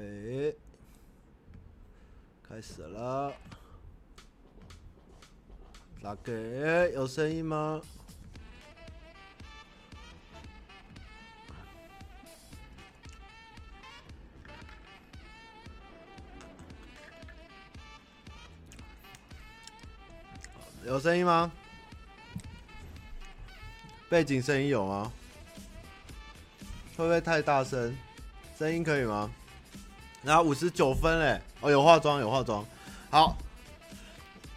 哎，开始了。大哥，有声音吗？有声音吗？背景声音有吗？会不会太大声？声音可以吗？然后五十九分嘞，哦，有化妆，有化妆。好，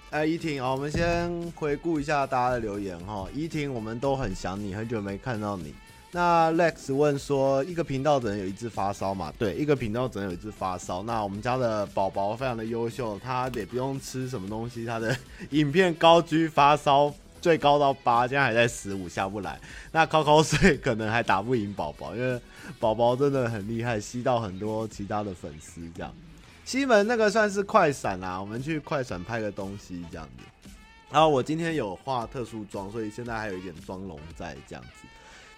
哎，依婷，哦，我们先回顾一下大家的留言哈。依婷，我们都很想你，很久没看到你。那 Lex 问说，一个频道只能有一只发烧嘛？对，一个频道只能有一只发烧。那我们家的宝宝非常的优秀，他也不用吃什么东西，他的 影片高居发烧。最高到八，现在还在十五下不来。那考考水可能还打不赢宝宝，因为宝宝真的很厉害，吸到很多其他的粉丝这样。西门那个算是快闪啦，我们去快闪拍个东西这样子。然后我今天有化特殊妆，所以现在还有一点妆容在这样子。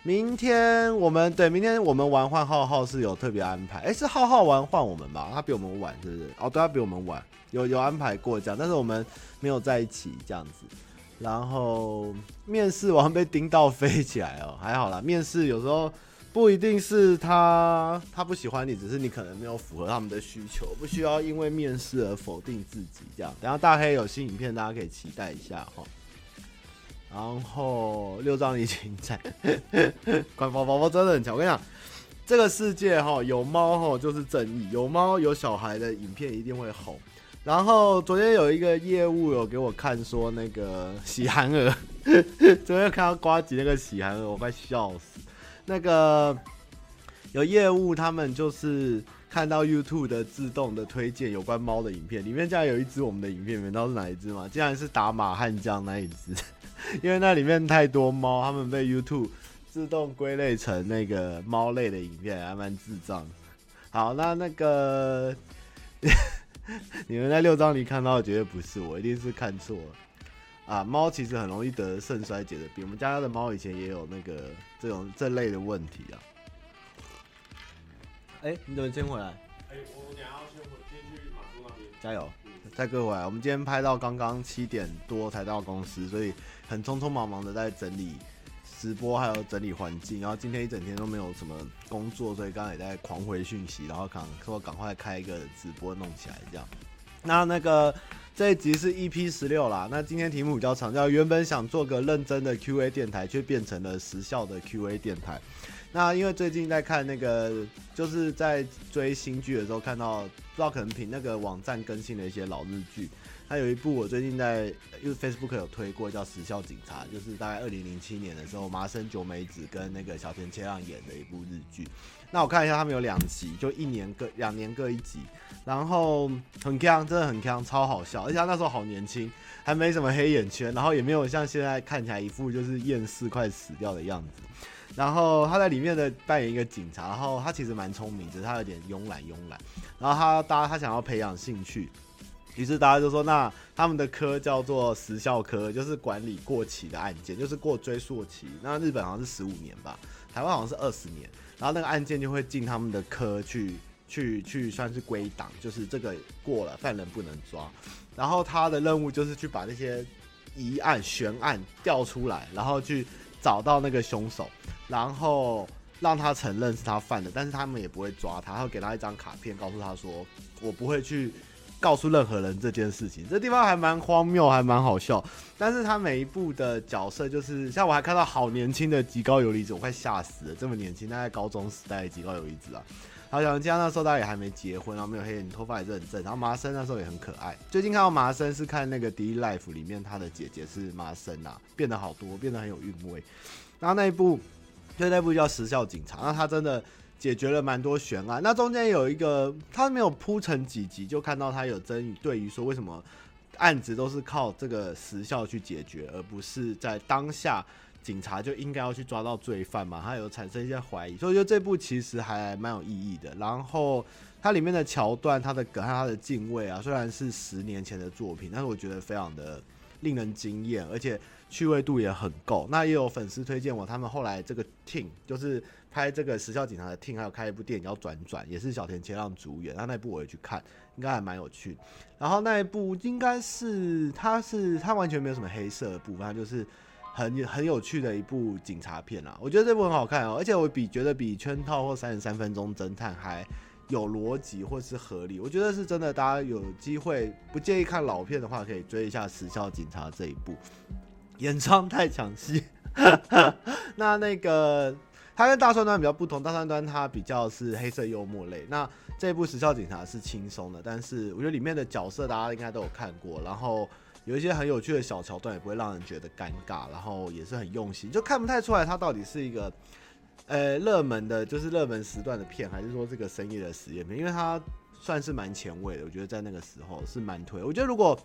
明天我们对，明天我们玩换浩浩是有特别安排，哎、是浩浩玩换我们吧？他比我们晚是不是？哦，对，他比我们晚，有有安排过这样，但是我们没有在一起这样子。然后面试完被叮到飞起来哦，还好啦。面试有时候不一定是他他不喜欢你，只是你可能没有符合他们的需求，不需要因为面试而否定自己这样。等下大黑有新影片，大家可以期待一下哈。然后六张已经在，乖宝宝宝真的很强。我跟你讲，这个世界哈有猫哈就是正义，有猫有小孩的影片一定会红。然后昨天有一个业务有给我看说那个喜憨儿，昨天看到瓜吉那个喜憨儿，我快笑死。那个有业务他们就是看到 YouTube 的自动的推荐有关猫的影片，里面竟然有一只我们的影片，你们知道是哪一只吗？竟然是打马汉将那一只，因为那里面太多猫，他们被 YouTube 自动归类成那个猫类的影片，还蛮智障。好，那那个。你们在六张里看到的绝对不是我，一定是看错了啊！猫其实很容易得肾衰竭的病，我们家的猫以前也有那个这种这类的问题啊。哎、欸，你怎么先回来？哎、欸，我等下要先回，先去马叔那边。加油，再各位回来。我们今天拍到刚刚七点多才到公司，所以很匆匆忙忙的在整理。直播还有整理环境，然后今天一整天都没有什么工作，所以刚才也在狂回讯息，然后赶说赶快开一个直播弄起来这样。那那个这一集是 EP 十六啦，那今天题目比较长，叫原本想做个认真的 QA 电台，却变成了时效的 QA 电台。那因为最近在看那个，就是在追新剧的时候，看到不知道可能凭那个网站更新了一些老日剧。还有一部我最近在，就是 Facebook 有推过，叫《时效警察》，就是大概二零零七年的时候，麻生久美子跟那个小田切让演的一部日剧。那我看一下，他们有两集，就一年各两年各一集，然后很锵，真的很锵，超好笑。而且他那时候好年轻，还没什么黑眼圈，然后也没有像现在看起来一副就是厌世快死掉的样子。然后他在里面的扮演一个警察，然后他其实蛮聪明，只是他有点慵懒慵懒。然后他大家他想要培养兴趣。于是大家就说，那他们的科叫做时效科，就是管理过期的案件，就是过追溯期。那日本好像是十五年吧，台湾好像是二十年。然后那个案件就会进他们的科去，去，去算是归档，就是这个过了，犯人不能抓。然后他的任务就是去把那些疑案、悬案调出来，然后去找到那个凶手，然后让他承认是他犯的。但是他们也不会抓他，他会给他一张卡片，告诉他说：“我不会去。”告诉任何人这件事情，这地方还蛮荒谬，还蛮好笑。但是他每一部的角色，就是像我还看到好年轻的吉高由里子，我快吓死了，这么年轻，大概高中时代的吉高由里子啊。好像这样那时候大家也还没结婚，然后没有黑眼，头发也是很正。然后麻生那时候也很可爱。最近看到麻生是看那个《D Life》里面，他的姐姐是麻生啊，变得好多，变得很有韵味。然后那一部，就那部叫《时效警察》，那他真的。解决了蛮多悬案，那中间有一个他没有铺成几集，就看到他有争议，对于说为什么案子都是靠这个时效去解决，而不是在当下警察就应该要去抓到罪犯嘛？他有产生一些怀疑，所以我觉得这部其实还蛮有意义的。然后它里面的桥段、它的梗、它的敬畏啊，虽然是十年前的作品，但是我觉得非常的令人惊艳，而且趣味度也很够。那也有粉丝推荐我，他们后来这个 team 就是拍这个时效警察的 t 还有开一部电影叫《转转》，也是小田切让主演。那那部我也去看，应该还蛮有趣。然后那一部应该是，它是它完全没有什么黑色的部分，它就是很很有趣的一部警察片啦。我觉得这部很好看哦，而且我比觉得比《圈套》或《三十三分钟侦探》还。有逻辑或是合理，我觉得是真的。大家有机会不介意看老片的话，可以追一下《时效警察》这一部。演唱太抢戏，那那个它跟大川端比较不同，大川端它比较是黑色幽默类，那这部《时效警察》是轻松的。但是我觉得里面的角色大家应该都有看过，然后有一些很有趣的小桥段，也不会让人觉得尴尬，然后也是很用心，就看不太出来它到底是一个。呃，热门的就是热门时段的片，还是说这个深夜的实验片？因为它算是蛮前卫的，我觉得在那个时候是蛮推。我觉得如果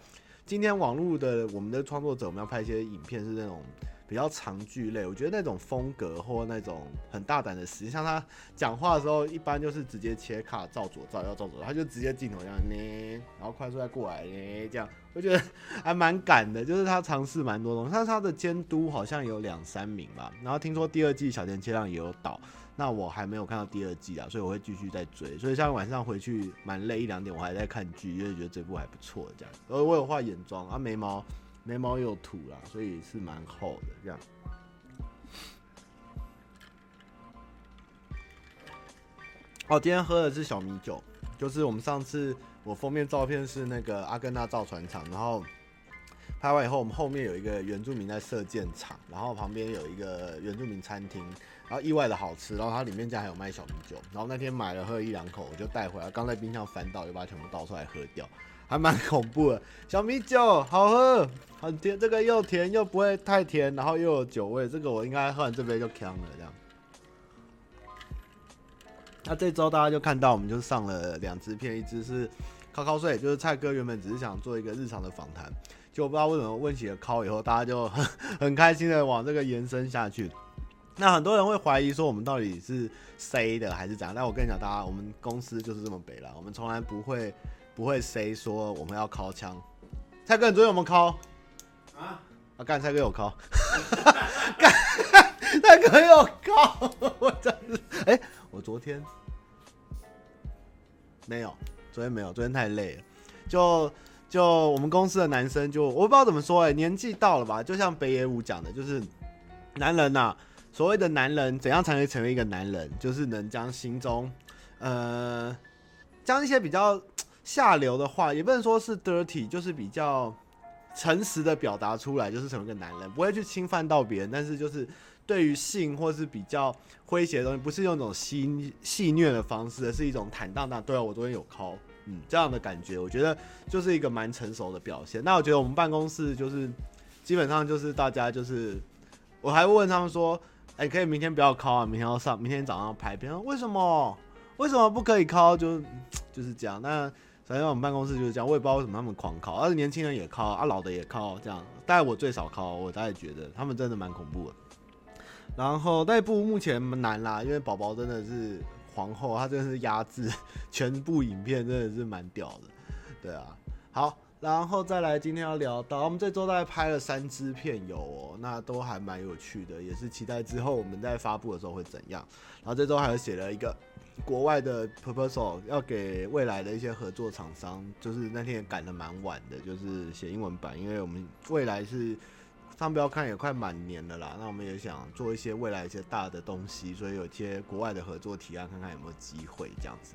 今天网络的我们的创作者，我们要拍一些影片是那种。比较长剧类，我觉得那种风格或那种很大胆的实际，像他讲话的时候，一般就是直接切卡照左照要照左，他就直接镜头这样呢，然后快速再过来呢，这样我觉得 还蛮敢的，就是他尝试蛮多东西。但是他的监督好像有两三名吧，然后听说第二季小田切让也有导，那我还没有看到第二季啊，所以我会继续再追。所以像晚上回去蛮累一两点，我还在看剧，因为觉得这部还不错这样。而我有画眼妆啊，眉毛。眉毛有土啦，所以是蛮厚的这样。哦，今天喝的是小米酒，就是我们上次我封面照片是那个阿根纳造船厂，然后拍完以后，我们后面有一个原住民在射箭场，然后旁边有一个原住民餐厅，然后意外的好吃，然后它里面家还有卖小米酒，然后那天买了喝了一两口，我就带回来，刚在冰箱翻倒，又把它全部倒出来喝掉。还蛮恐怖的，小米酒好喝，很甜，这个又甜又不会太甜，然后又有酒味，这个我应该喝完这杯就锵了这样。那这周大家就看到，我们就上了两支片，一支是考考睡，就是蔡哥原本只是想做一个日常的访谈，就不知道为什么问起了考以后，大家就很很开心的往这个延伸下去。那很多人会怀疑说我们到底是 C 的还是怎样？但我跟你讲，大家我们公司就是这么北啦，我们从来不会。不会谁说我们要敲枪？蔡哥，你昨天有没有敲？啊？啊，干蔡哥有尻？干蔡哥有尻？我真是哎、欸，我昨天没有，昨天没有，昨天太累了。就就我们公司的男生就，就我不知道怎么说、欸，哎，年纪到了吧？就像北野武讲的，就是男人呐、啊，所谓的男人怎样才能成为一个男人？就是能将心中呃，将一些比较。下流的话也不能说是 dirty，就是比较诚实的表达出来，就是成为一个男人，不会去侵犯到别人，但是就是对于性或是比较诙谐的东西，不是用那种戏戏谑的方式，而是一种坦荡荡。对啊，我昨天有尻，嗯，这样的感觉，我觉得就是一个蛮成熟的表现。那我觉得我们办公室就是基本上就是大家就是，我还问他们说，哎、可以明天不要尻啊，明天要上，明天早上要拍片，为什么？为什么不可以尻？就就是这样。那。反正我们办公室就是这样，我也不知道为什么他们狂尻，而且年轻人也尻，啊老的也尻，这样。大概我最少尻，我大概觉得他们真的蛮恐怖的。然后那部目前难啦，因为宝宝真的是皇后，她真的是压制全部影片，真的是蛮屌的。对啊，好，然后再来今天要聊到，我们这周大概拍了三支片有哦，那都还蛮有趣的，也是期待之后我们在发布的时候会怎样。然后这周还有写了一个。国外的 proposal 要给未来的一些合作厂商，就是那天也赶得蛮晚的，就是写英文版，因为我们未来是商标看也快满年了啦，那我们也想做一些未来一些大的东西，所以有些国外的合作提案，看看有没有机会这样子。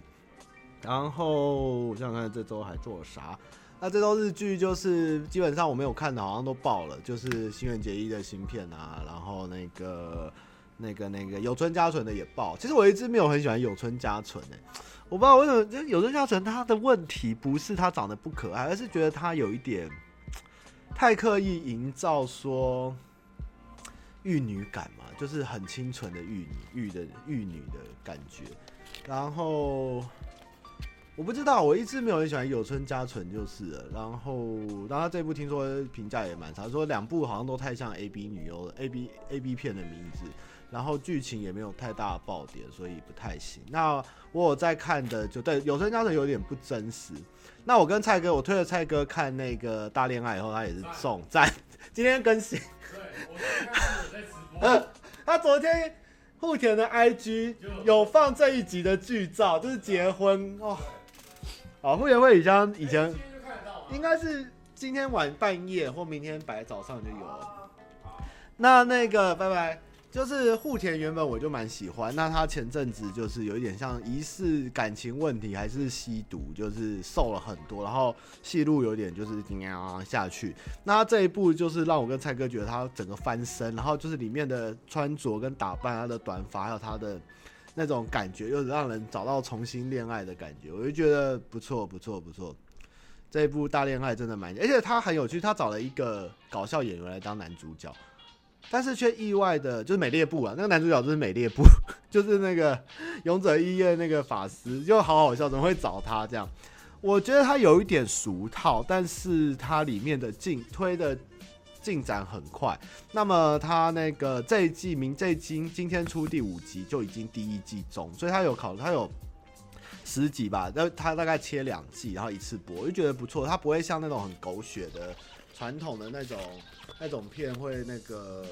然后我想看这周还做了啥？那这周日剧就是基本上我没有看的，好像都爆了，就是新垣结衣的新片啊，然后那个。那个那个有村家纯的也爆，其实我一直没有很喜欢有村家纯诶，我不知道为什么，就有村家纯他的问题不是他长得不可爱，而是觉得他有一点太刻意营造说玉女感嘛，就是很清纯的玉女玉的玉女的感觉，然后我不知道，我一直没有很喜欢有村架纯就是了，然后然后这部听说评价也蛮差，说两部好像都太像 A B 女优了 A B A B 片的名字。然后剧情也没有太大的爆点，所以不太行。那我有在看的就对有村架纯有点不真实。那我跟蔡哥，我推了蔡哥看那个大恋爱以后，他也是送赞今天更新。对，我在直播。他昨天户田的 IG 有放这一集的剧照，就是结婚哦。哦，户田惠梨香以前应该是今天晚半夜或明天白早上就有了。那那个，拜拜。就是户田原本我就蛮喜欢，那他前阵子就是有一点像疑似感情问题，还是吸毒，就是瘦了很多，然后戏路有点就是喵下去。那这一部就是让我跟蔡哥觉得他整个翻身，然后就是里面的穿着跟打扮，他的短发还有他的那种感觉，又让人找到重新恋爱的感觉，我就觉得不错不错不错。这一部大恋爱真的蛮，而且他很有趣，他找了一个搞笑演员来当男主角。但是却意外的，就是美列部啊，那个男主角就是美列部，就是那个勇者医院那个法师，就好好笑，怎么会找他这样？我觉得他有一点俗套，但是他里面的进推的进展很快。那么他那个这一季明这一季今天出第五集就已经第一季中，所以他有考他有十集吧，那他大概切两季，然后一次播，我就觉得不错。他不会像那种很狗血的传统的那种。那种片会那个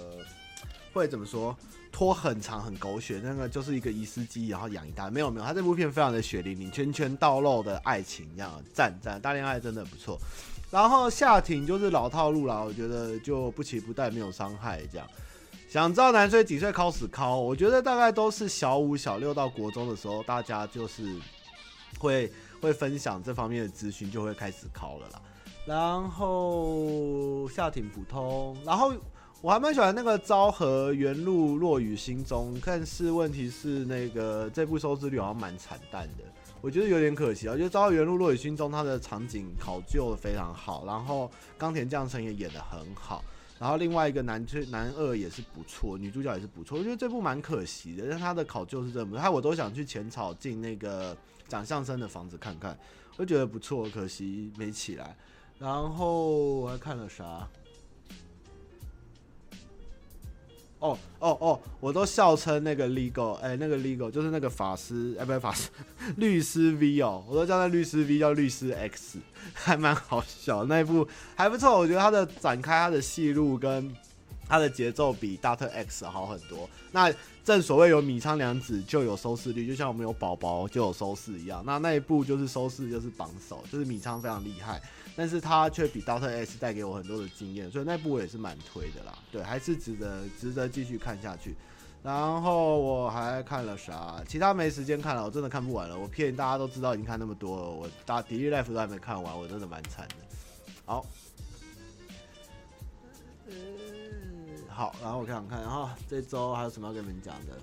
会怎么说拖很长很狗血，那个就是一个遗失机然后养一大没有没有，他这部片非常的血淋淋，拳拳到肉的爱情一样赞赞，大恋爱真的不错。然后夏婷就是老套路啦，我觉得就不期不待没有伤害这样。想知道男生几岁考死考？我觉得大概都是小五小六到国中的时候，大家就是会会分享这方面的资讯，就会开始考了啦。然后夏挺普通，然后我还蛮喜欢那个昭和原路落雨心中，但是问题是那个这部收视率好像蛮惨淡的，我觉得有点可惜啊。我觉得昭和原路落雨心中它的场景考究的非常好，然后冈田将生也演得很好，然后另外一个男推男二也是不错，女主角也是不错，我觉得这部蛮可惜的，但他的考究是这么，害我都想去浅草进那个讲相声的房子看看，我觉得不错，可惜没起来。然后我还看了啥？哦哦哦！我都笑称那个 legal，哎，那个 legal 就是那个法师，哎，不是法师，律师 V 哦，我都叫那律师 V 叫律师 X，还蛮好笑。那一部还不错，我觉得他的展开，他的戏路跟它的节奏比 Doctor X 好很多。那正所谓有米仓凉子就有收视率，就像我们有宝宝就有收视一样。那那一部就是收视就是榜首，就是米仓非常厉害。但是他却比 Doctor S 带给我很多的经验，所以那部我也是蛮推的啦。对，还是值得值得继续看下去。然后我还看了啥？其他没时间看了，我真的看不完了。我骗大家都知道已经看那么多了，我大《迪丽热巴》都还没看完，我真的蛮惨的。好，好，然后我看看看，然后这周还有什么要跟你们讲的？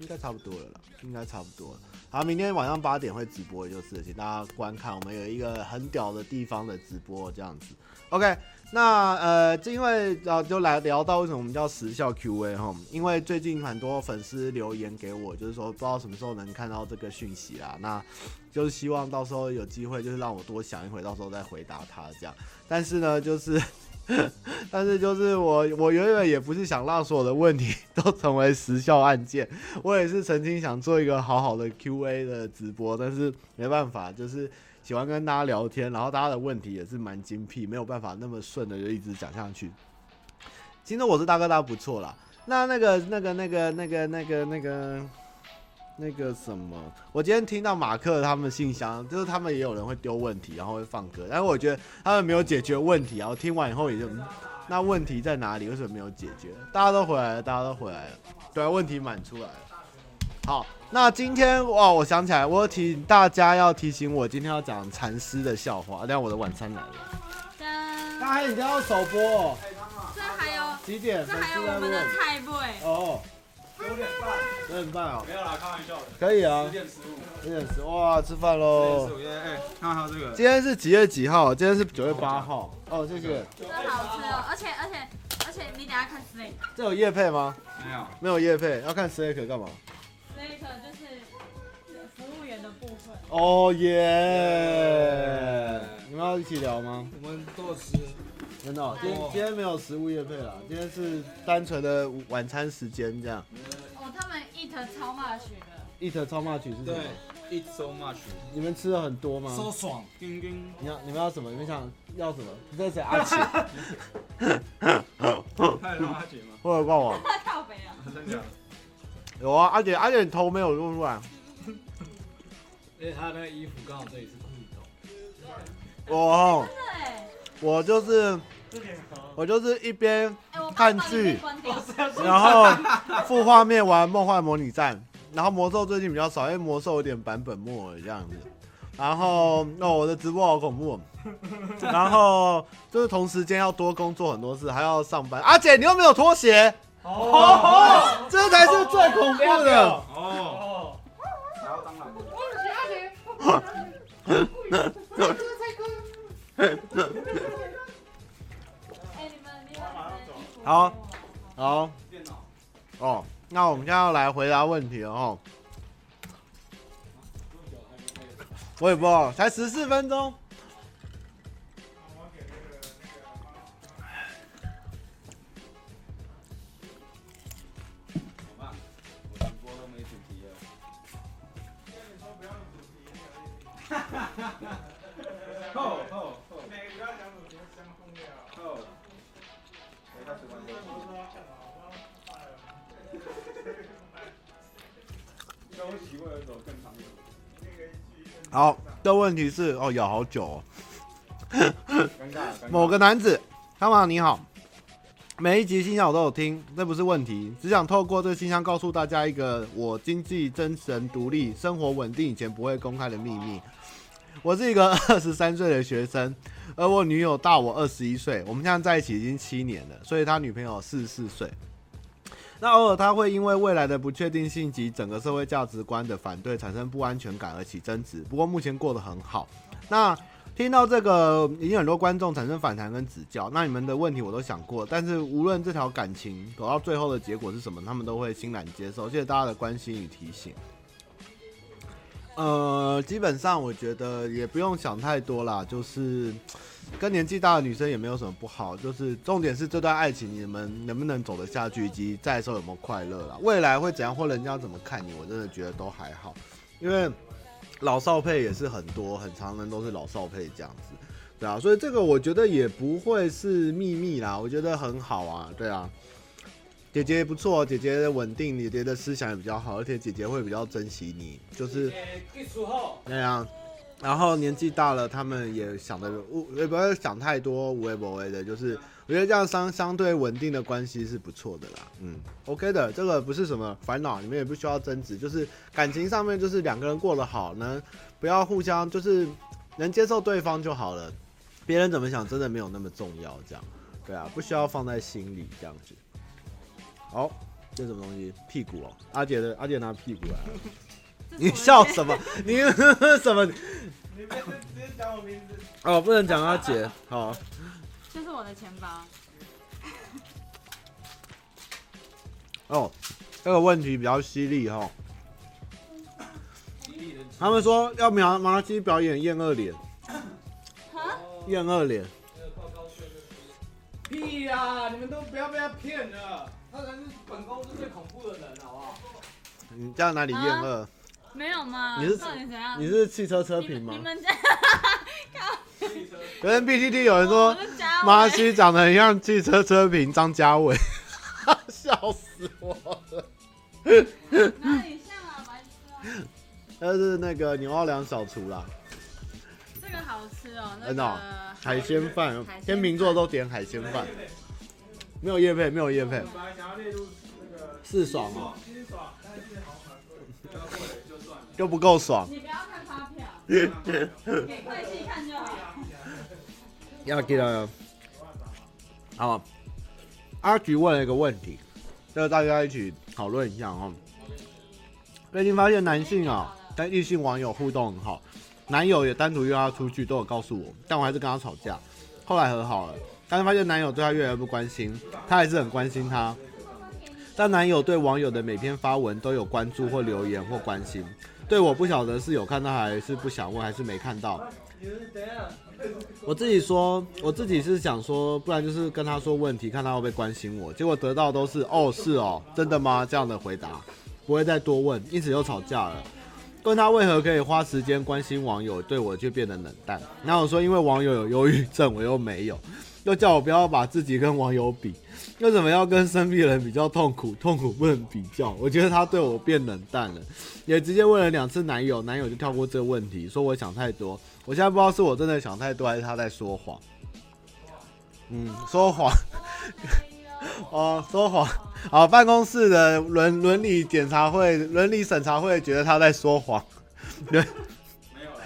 应该差不多了啦，应该差不多了。好，明天晚上八点会直播，就是请大家观看。我们有一个很屌的地方的直播，这样子。OK，那呃，就因为呃，就来聊到为什么我们叫时效 QA 哈？因为最近很多粉丝留言给我，就是说不知道什么时候能看到这个讯息啦。那就是希望到时候有机会，就是让我多想一回，到时候再回答他这样。但是呢，就是。但是就是我，我原本也不是想让所有的问题都成为时效案件，我也是曾经想做一个好好的 Q&A 的直播，但是没办法，就是喜欢跟大家聊天，然后大家的问题也是蛮精辟，没有办法那么顺的就一直讲下去。其实我是大哥大不错啦，那那个那个那个那个那个那个。那个什么，我今天听到马克他们信箱，就是他们也有人会丢问题，然后会放歌，但是我觉得他们没有解决问题，然后听完以后也就，那问题在哪里？为什么没有解决？大家都回来了，大家都回来了，对，问题满出来了。好，那今天哇，我想起来，我提醒大家要提醒我，今天要讲禅师的笑话。这样我的晚餐来了。大家一定要首播哦。这还有几点？这还有我们的菜贝哦。九点半，九点半哦，没有啦，开玩笑的。可以啊，十点十五，十点十哇，吃饭喽。十点哎，看看这个。今天是几月几号？今天是九月八号。哦，谢谢。真好吃哦，而且而且而且你等下看 Slack。这有叶配吗？没有，没有叶配。要看 Slack 干嘛？Slack 就是服务员的部分。哦耶！你们要一起聊吗？我们都吃。真的、喔，今天今天没有食物业配啦，今天是单纯的晚餐时间这样。哦，他们 eat 超 much 的。eat 超 much 是什么？对 eat so much，你们吃的很多吗？so 爽，叮叮。你要你们要什么？你们想要什么？你在谁？阿杰？太让阿杰吗？或者帮我？靠北啊！真的假的？有啊，阿姐，阿姐，你头没有露出来。因为他那个衣服刚好这里是裤头。我对，我就是我就是一边看剧然后副画面玩梦幻模拟战，然后魔兽最近比较少，因为魔兽有点版本末了这样子。然后哦，我的直播好恐怖。然后就是同时间要多工作很多事，还要上班。阿姐，你又没有拖鞋，哦，这才是最恐怖的。哦，然后当然。哎，你们你们衣服好好。哦，那我们现在要来回答问题了哦。我也不知道，才十四分钟。好，的问题是哦，咬好久哦。某个男子，汤玛你好，每一集信箱我都有听，这不是问题，只想透过这个信箱告诉大家一个我经济精神独立、生活稳定以前不会公开的秘密。我是一个 二十三岁的学生，而我女友大我二十一岁，我们现在在一起已经七年了，所以他女朋友四十四岁。那偶尔他会因为未来的不确定性及整个社会价值观的反对产生不安全感而起争执，不过目前过得很好。那听到这个，已经很多观众产生反弹跟指教。那你们的问题我都想过，但是无论这条感情走到最后的结果是什么，他们都会欣然接受。谢谢大家的关心与提醒。呃，基本上我觉得也不用想太多啦，就是跟年纪大的女生也没有什么不好，就是重点是这段爱情你们能不能走得下去，以及在的时候有没有快乐啦。未来会怎样，或人家怎么看你，我真的觉得都还好，因为。老少配也是很多，很常人都是老少配这样子，对啊，所以这个我觉得也不会是秘密啦，我觉得很好啊，对啊，姐姐不错，姐姐稳定，姐姐的思想也比较好，而且姐姐会比较珍惜你，就是那样，然后年纪大了，他们也想的，也不要想太多无为不为的，就是。我觉得这样相相对稳定的关系是不错的啦，嗯，OK 的，这个不是什么烦恼，你们也不需要争执，就是感情上面就是两个人过得好，能不要互相就是能接受对方就好了，别人怎么想真的没有那么重要，这样，对啊，不需要放在心里这样子。好，这什么东西？屁股哦，阿姐的阿姐拿屁股来了，你笑什么？你 什么？你别直接讲我名字。哦，不能讲阿姐，好。这是我的钱包。哦，这个问题比较犀利哈。他们说要麻麻鸡表演厌恶脸。厌恶脸。屁呀！你们都不要被他骗了，他才是本公司最恐怖的人，好不好？你在哪里厌恶？没有吗？你是到底怎样？你是汽车车评吗？你们家。昨天 PTT 有人说马西长得很像汽车车评张家伟，笑死我了。哪里像啊，白痴啊！那是那个牛奥良小厨啦。这个好吃哦，真的那个海鲜饭，天秤座都点海鲜饭。没有叶配，没有叶配。是爽哦。就不够爽。你不要看发票，给会计看就好。要记得，好，阿菊问了一个问题，这个大家一起讨论一下哦。最近发现男性啊，跟异性网友互动很好，男友也单独约她出去，都有告诉我，但我还是跟他吵架，后来和好了。但是发现男友对她越来越不关心，她还是很关心他。但男友对网友的每篇发文都有关注或留言或关心，对我不晓得是有看到还是不想问，还是没看到。我自己说，我自己是想说，不然就是跟他说问题，看他会不会关心我。结果得到都是哦，是哦，真的吗？这样的回答，不会再多问，因此又吵架了。问他为何可以花时间关心网友，对我却变得冷淡。然后我说因为网友有忧郁症，我又没有，又叫我不要把自己跟网友比，为什么要跟生病人比较痛苦？痛苦不能比较。我觉得他对我变冷淡了，也直接问了两次男友，男友就跳过这个问题，说我想太多。我现在不知道是我真的想太多，还是他在说谎。嗯，说谎。哦，说谎。好，办公室的伦伦理检查会、伦理审查会觉得他在说谎。对，没有了。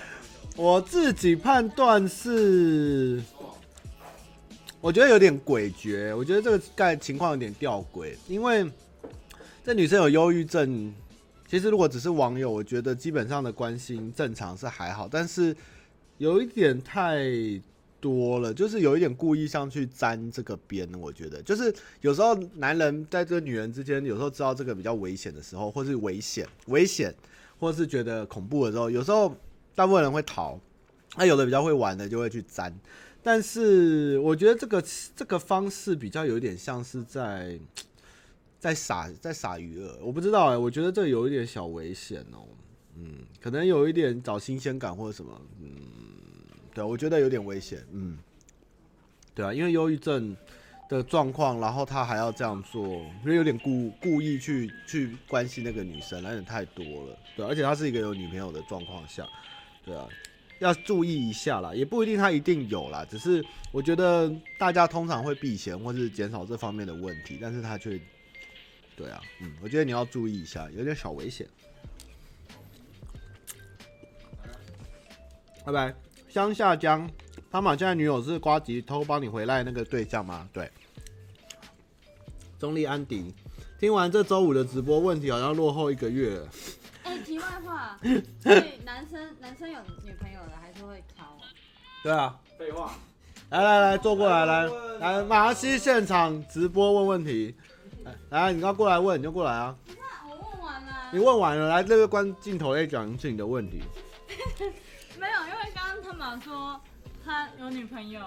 我自己判断是，我觉得有点诡谲。我觉得这个概情况有点吊诡，因为这女生有忧郁症。其实如果只是网友，我觉得基本上的关心正常是还好，但是有一点太。多了，就是有一点故意上去沾这个边，我觉得就是有时候男人在这个女人之间，有时候知道这个比较危险的时候，或是危险、危险，或是觉得恐怖的时候，有时候大部分人会逃，那有的比较会玩的就会去沾，但是我觉得这个这个方式比较有点像是在在撒在撒鱼饵，我不知道哎、我觉得这有一点小危险哦，嗯，可能有一点找新鲜感或者什么，嗯。对，我觉得有点危险，嗯，对啊，因为忧郁症的状况，然后他还要这样做，因为有点故故意去去关心那个女生，有点太多了，对，而且他是一个有女朋友的状况下，对啊，要注意一下啦，也不一定他一定有啦，只是我觉得大家通常会避嫌或是减少这方面的问题，但是他却，对啊，嗯，我觉得你要注意一下，有点小危险，拜拜。江夏江，他马现在女友是瓜吉偷帮你回来那个对象吗？对。中立安迪，听完这周五的直播，问题好像落后一个月了。题外话，所以男生男生有女朋友的还是会考？对啊。废话。来来来，坐过来来来，马西现场直播问问题。来，你要过来问你就过来啊。你看，我问完了。你问完了，来这个关镜头来讲一次你的问题。没有，因为刚刚他们说他有女朋友，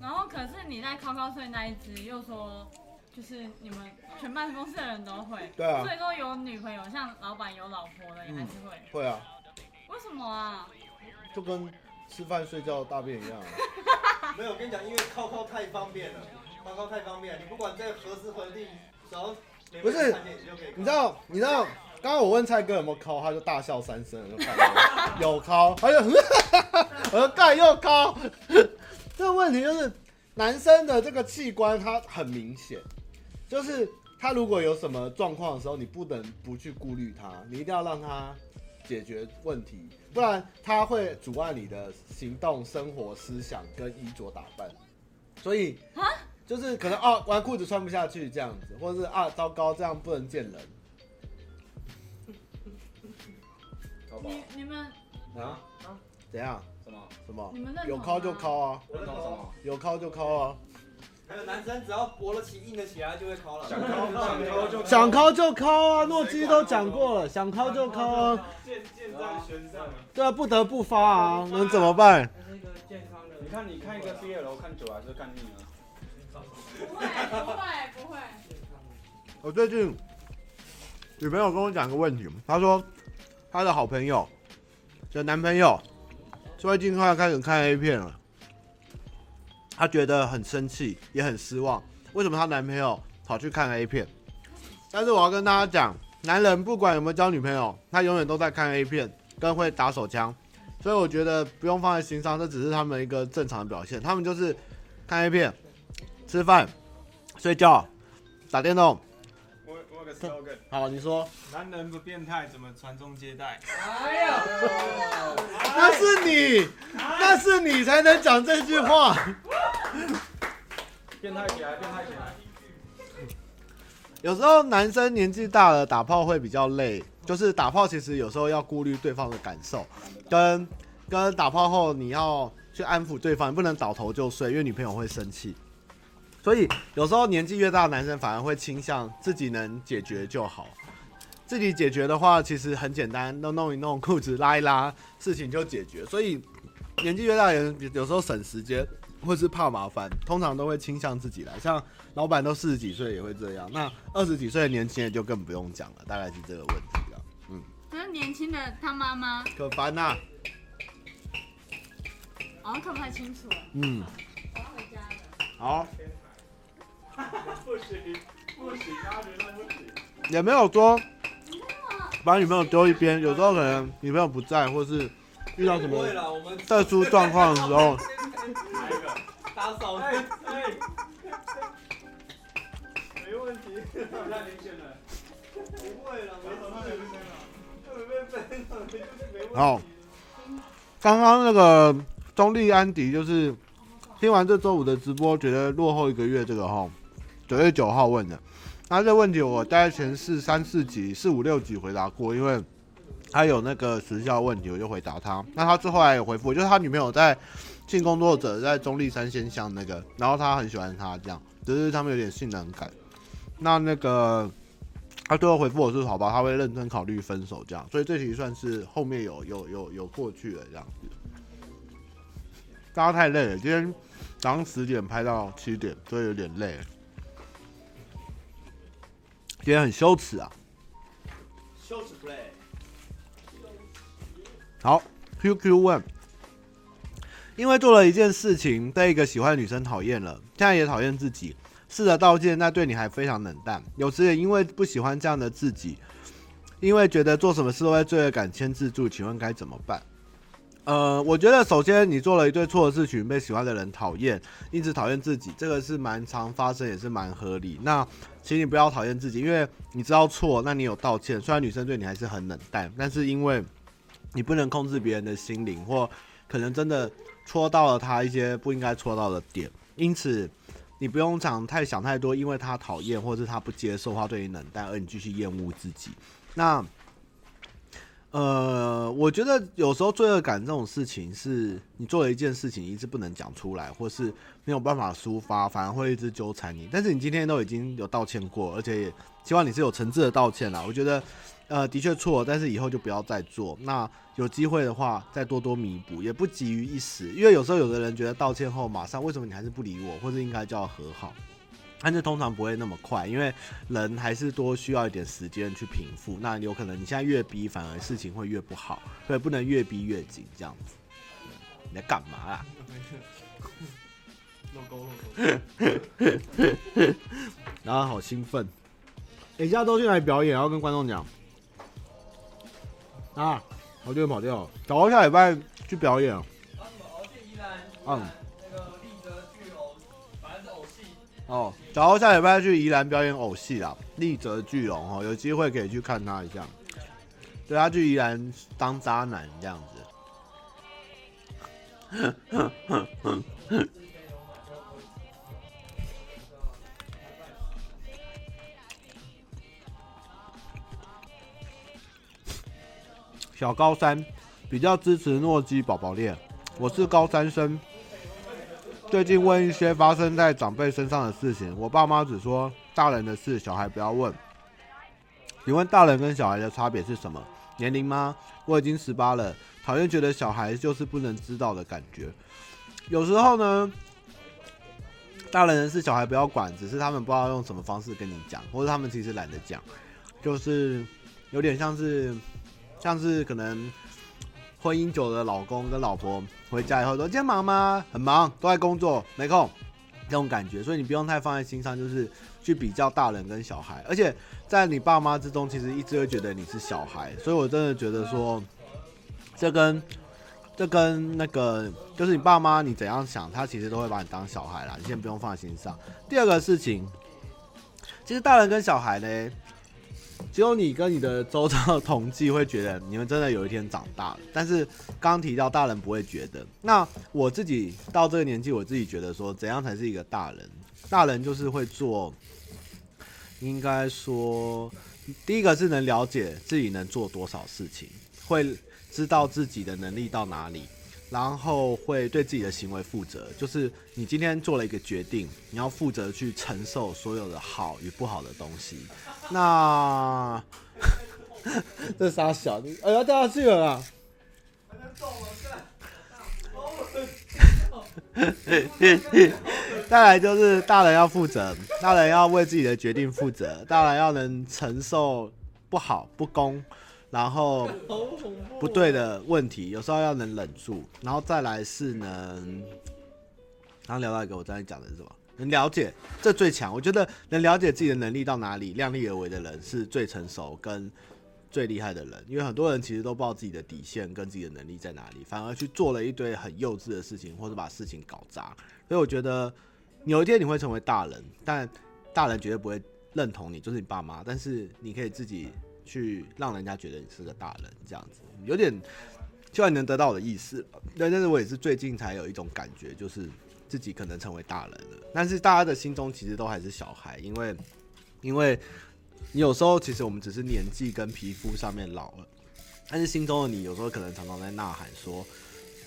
然后可是你在考考睡那一只又说，就是你们全办公室的人都会，对啊，所以说有女朋友，像老板有老婆的也还是会，嗯、会啊，为什么啊？就跟吃饭睡觉大便一样、啊。没有，我跟你讲，因为靠靠太方便了，靠靠太方便了，你不管在何时何地，只要不是，你知道，你知道。刚刚我问蔡哥有没有敲，他就大笑三声，就有敲，他就 我说盖又敲。这个问题就是男生的这个器官，他很明显，就是他如果有什么状况的时候，你不能不去顾虑他，你一定要让他解决问题，不然他会阻碍你的行动、生活、思想跟衣着打扮。所以就是可能啊，纨裤子穿不下去这样子，或者是啊，糟糕，这样不能见人。你你们啊啊怎样？什么什么？你们那有尻就尻啊！我在尻什么？有尻就尻啊！还有男生只要勃得起、硬得起来就会尻了。想尻想尻就想尻就尻啊！诺基都讲过了，想尻就尻啊！箭箭在弦上。对啊，不得不发啊！能怎么办？你看，你看一个 BL 看久还是看腻了？不会不会不会。我最近女朋友跟我讲个问题，她说。她的好朋友的男朋友最近快要开始看 A 片了，她觉得很生气，也很失望。为什么她男朋友跑去看 A 片？但是我要跟大家讲，男人不管有没有交女朋友，他永远都在看 A 片，跟会打手枪。所以我觉得不用放在心上，这只是他们一个正常的表现。他们就是看 A 片、吃饭、睡觉、打电动。好，你说。男人不变态，怎么传宗接代？哎呀，那是你，那是你才能讲这句话。变态起来，变态起来。有时候男生年纪大了，打炮会比较累。就是打炮其实有时候要顾虑对方的感受，跟跟打炮后你要去安抚对方，不能倒头就睡，因为女朋友会生气。所以有时候年纪越大的男生反而会倾向自己能解决就好，自己解决的话其实很简单，弄弄一弄裤子拉一拉，事情就解决。所以年纪越大的人有时候省时间或是怕麻烦，通常都会倾向自己来。像老板都四十几岁也会这样，那二十几岁的年轻人就更不用讲了，大概是这个问题了。嗯，可是年轻的他妈妈可烦呐、啊。好像看不太清楚。嗯。我要回家了。好。不行不行，他觉得不行。也没有说把女朋友丢一边，有时候可能女朋友不在，或是遇到什么特殊状况的时候。来一个打扫。哎哎。没问题，太明显了。不会了，没什么，没什么。好，刚刚那个中立安迪就是听完这周五的直播，觉得落后一个月这个哈，九月九号问的。那这个问题我大概前四三四集、四五六集回答过，因为他有那个时效问题，我就回答他。那他最后还有回复，就是他女朋友在性工作者在中立三仙乡那个，然后他很喜欢他这样，只是他们有点性能感。那那个他最后回复我是好吧，他会认真考虑分手这样，所以这题算是后面有有有有过去了这样子。大家太累了，今天早上十点拍到七点，所以有点累。天很羞耻啊！羞耻 play。好，QQ 问，因为做了一件事情被一个喜欢的女生讨厌了，现在也讨厌自己，试着道歉，但对你还非常冷淡。有时也因为不喜欢这样的自己，因为觉得做什么事都会罪恶感牵制住，请问该怎么办？呃，我觉得首先你做了一堆错的事情，被喜欢的人讨厌，一直讨厌自己，这个是蛮常发生，也是蛮合理。那请你不要讨厌自己，因为你知道错，那你有道歉。虽然女生对你还是很冷淡，但是因为你不能控制别人的心灵，或可能真的戳到了他一些不应该戳到的点，因此你不用想太想太多，因为他讨厌或是他不接受他对你冷淡，而你继续厌恶自己。那。呃，我觉得有时候罪恶感这种事情，是你做了一件事情一直不能讲出来，或是没有办法抒发，反而会一直纠缠你。但是你今天都已经有道歉过，而且也希望你是有诚挚的道歉啦。我觉得，呃，的确错，但是以后就不要再做。那有机会的话，再多多弥补，也不急于一时。因为有时候有的人觉得道歉后马上，为什么你还是不理我，或者应该叫和好？但是通常不会那么快，因为人还是多需要一点时间去平复。那有可能你现在越逼，反而事情会越不好，所以不能越逼越紧这样子。你在干嘛啦？然后 好兴奋！等一下都进来表演？要跟观众讲啊！我就跑掉了，找到下礼拜去表演。嗯。哦，然后下礼拜去宜兰表演偶戏啦，立泽巨龙哦，有机会可以去看他一下。对，他去宜兰当渣男这样子。小高三比较支持诺基宝宝链，我是高三生。最近问一些发生在长辈身上的事情，我爸妈只说大人的事，小孩不要问。请问大人跟小孩的差别是什么？年龄吗？我已经十八了，讨厌觉得小孩就是不能知道的感觉。有时候呢，大人的事小孩不要管，只是他们不知道用什么方式跟你讲，或者他们其实懒得讲，就是有点像是，像是可能。婚姻久的老公跟老婆回家以后说：“今天忙吗？很忙，都在工作，没空。”这种感觉，所以你不用太放在心上，就是去比较大人跟小孩。而且在你爸妈之中，其实一直会觉得你是小孩，所以我真的觉得说，这跟这跟那个就是你爸妈你怎样想，他其实都会把你当小孩啦。你先不用放在心上。第二个事情，其实大人跟小孩呢。只有你跟你的周遭的同济会觉得你们真的有一天长大了，但是刚提到大人不会觉得。那我自己到这个年纪，我自己觉得说，怎样才是一个大人？大人就是会做，应该说，第一个是能了解自己能做多少事情，会知道自己的能力到哪里。然后会对自己的行为负责，就是你今天做了一个决定，你要负责去承受所有的好与不好的东西。那 这傻小的，哎呀掉下去了啦！再来就是大人要负责，大人要为自己的决定负责，大人要能承受不好、不公。然后不对的问题，有时候要能忍住，然后再来是能，刚刚聊到一个，我刚才讲的是什么？能了解，这最强。我觉得能了解自己的能力到哪里，量力而为的人是最成熟跟最厉害的人。因为很多人其实都不知道自己的底线跟自己的能力在哪里，反而去做了一堆很幼稚的事情，或者把事情搞砸。所以我觉得有一天你会成为大人，但大人绝对不会认同你，就是你爸妈。但是你可以自己去让人家觉得你是个大人，这样子有点希望你能得到我的意思。对，但是我也是最近才有一种感觉，就是。自己可能成为大人了，但是大家的心中其实都还是小孩，因为，因为你有时候其实我们只是年纪跟皮肤上面老了，但是心中的你有时候可能常常在呐喊说，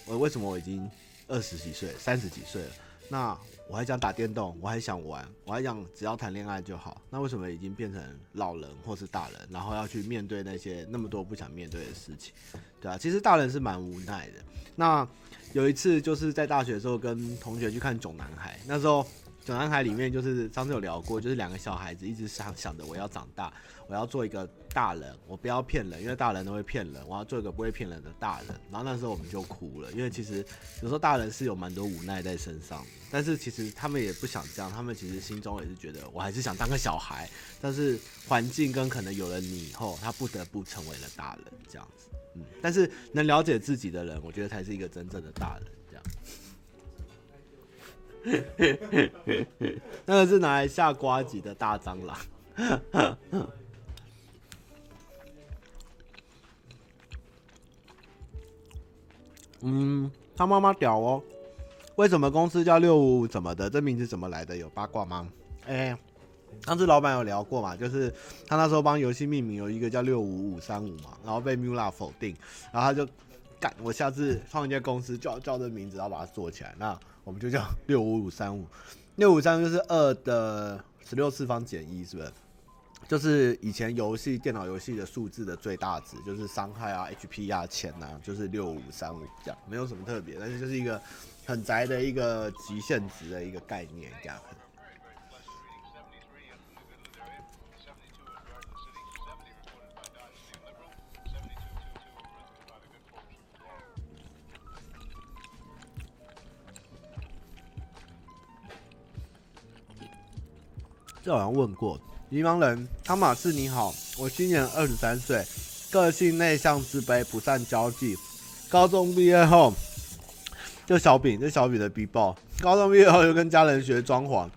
我为什么我已经二十几岁、三十几岁了，那我还想打电动，我还想玩，我还想只要谈恋爱就好，那为什么已经变成老人或是大人，然后要去面对那些那么多不想面对的事情，对啊，其实大人是蛮无奈的，那。有一次就是在大学的时候跟同学去看《囧男孩》，那时候《囧男孩》里面就是上次有聊过，就是两个小孩子一直想想着我要长大，我要做一个大人，我不要骗人，因为大人都会骗人，我要做一个不会骗人的大人。然后那时候我们就哭了，因为其实有时候大人是有蛮多无奈在身上，但是其实他们也不想这样，他们其实心中也是觉得我还是想当个小孩，但是环境跟可能有了你以后，他不得不成为了大人这样子。但是能了解自己的人，我觉得才是一个真正的大人。这样，那个是拿来下瓜子的大蟑螂。嗯，他妈妈屌哦。为什么公司叫六五五？怎么的？这名字怎么来的？有八卦吗？哎、当时老板有聊过嘛，就是他那时候帮游戏命名有一个叫六五五三五嘛，然后被 Mula 否定，然后他就干，我下次创一间公司叫叫这名字，然后把它做起来，那我们就叫六五五三五，六五三就是二的十六次方减一，是不是？就是以前游戏电脑游戏的数字的最大值，就是伤害啊、HP 啊、钱啊，就是六五三五这样，没有什么特别，但是就是一个很宅的一个极限值的一个概念这样。这好像问过，迷茫人汤马士你好，我今年二十三岁，个性内向自卑，不善交际。高中毕业后，就小饼，就小饼的 B 报。高中毕业后就跟家人学装潢，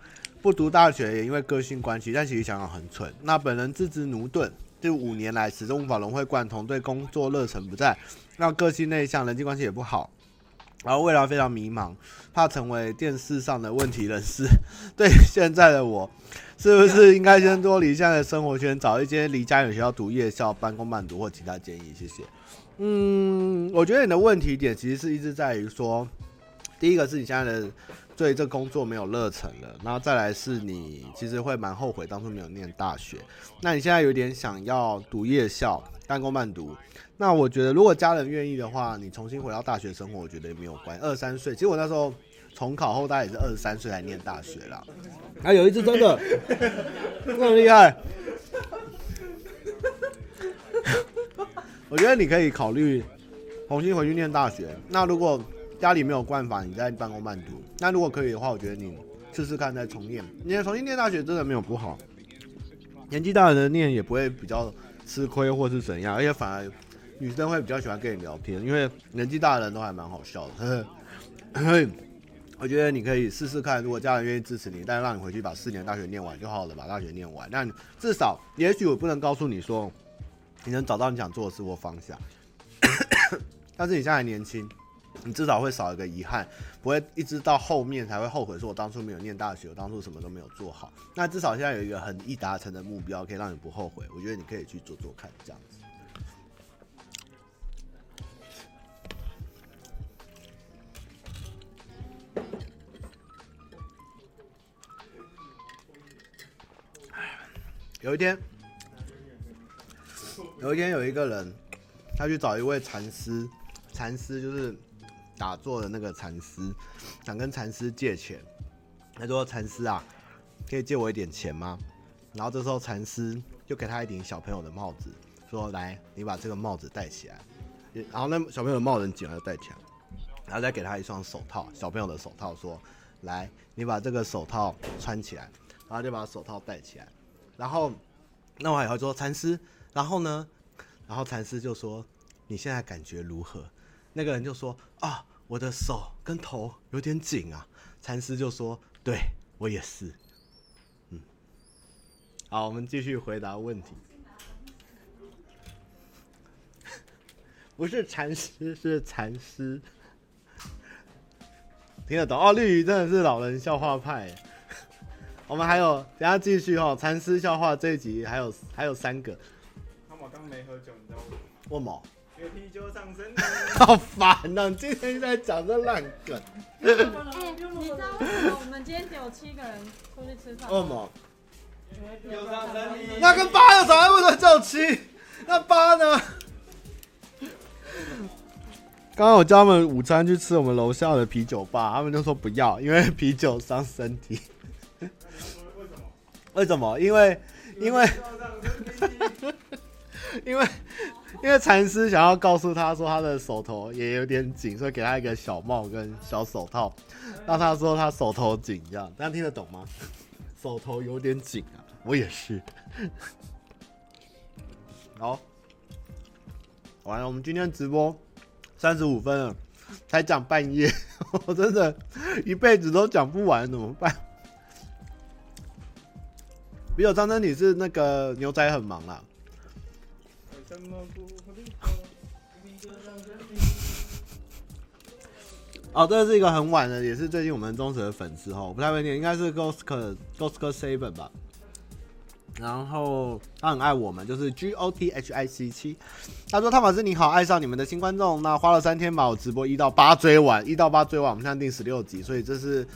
不读大学也因为个性关系，但其实想想很蠢。那本人自知駑钝，这五年来始终无法融会贯通，对工作热忱不在，那个性内向，人际关系也不好。然后未来非常迷茫，怕成为电视上的问题人士。对现在的我，是不是应该先脱离现在的生活圈，找一间离家远学校读夜校、半工半读或其他建议？谢谢。嗯，我觉得你的问题点其实是一直在于说，第一个是你现在的对这工作没有热忱了，然后再来是你其实会蛮后悔当初没有念大学。那你现在有点想要读夜校、半工半读。那我觉得，如果家人愿意的话，你重新回到大学生活，我觉得也没有关。二三岁，其实我那时候重考后，大概也是二十三岁才念大学啦。还有一只真的，这么厉害。我觉得你可以考虑重新回去念大学。那如果家里没有办法，你在半工半读。那如果可以的话，我觉得你试试看再重念。你重新念大学真的没有不好，年纪大的人念也不会比较吃亏或是怎样，而且反而。女生会比较喜欢跟你聊天，因为年纪大的人都还蛮好笑的。我觉得你可以试试看，如果家人愿意支持你，但是让你回去把四年大学念完就好了，把大学念完。那至少，也许我不能告诉你说，你能找到你想做的事或方向。但是你现在还年轻，你至少会少一个遗憾，不会一直到后面才会后悔，说我当初没有念大学，我当初什么都没有做好。那至少现在有一个很易达成的目标，可以让你不后悔。我觉得你可以去做做看，这样子。有一天，有一天有一个人，他去找一位禅师，禅师就是打坐的那个禅师，想跟禅师借钱。他说：“禅师啊，可以借我一点钱吗？”然后这时候禅师就给他一顶小朋友的帽子，说：“来，你把这个帽子戴起来。”然后那小朋友的帽子紧了就戴起来，然后再给他一双手套，小朋友的手套，说：“来，你把这个手套穿起来。”然后就把手套戴起来。然后弄完以后说：“禅师。”然后呢？然后禅师就说：“你现在感觉如何？”那个人就说：“啊，我的手跟头有点紧啊。”禅师就说：“对，我也是。”嗯，好，我们继续回答问题。不是禅师，是禅师。听得懂哦？绿鱼真的是老人笑话派。我们还有，等下继续哦。禅师笑话这一集还有还有三个。他们刚没喝酒，你知道吗？为什么？因为啤酒上身。好烦啊！你今天在讲这烂梗。哎、欸，你知道为什么我们今天只有七个人出去吃饭？为什么？有上身。那跟八有啥？为什么叫七？那八呢？刚刚我叫他们午餐去吃我们楼下的啤酒吧，他们就说不要，因为啤酒伤身体。为什么？因为因为 因为因为禅师想要告诉他说他的手头也有点紧，所以给他一个小帽跟小手套，让他说他手头紧，这样大家听得懂吗？手头有点紧啊，我也是。好。完了，我们今天直播三十五分了，才讲半页，我真的一辈子都讲不完，怎么办？比如张真你是那个牛仔很忙啦。哦，这是一个很晚的，也是最近我们忠实的粉丝哦，我不太会念，应该是 Ghost Ghost Seven 吧。然后他很爱我们，就是 G O T H I C 七。他说：“汤马斯你好，爱上你们的新观众。那花了三天把我直播一到八追完，一到八追完，我们现在定十六集，所以这是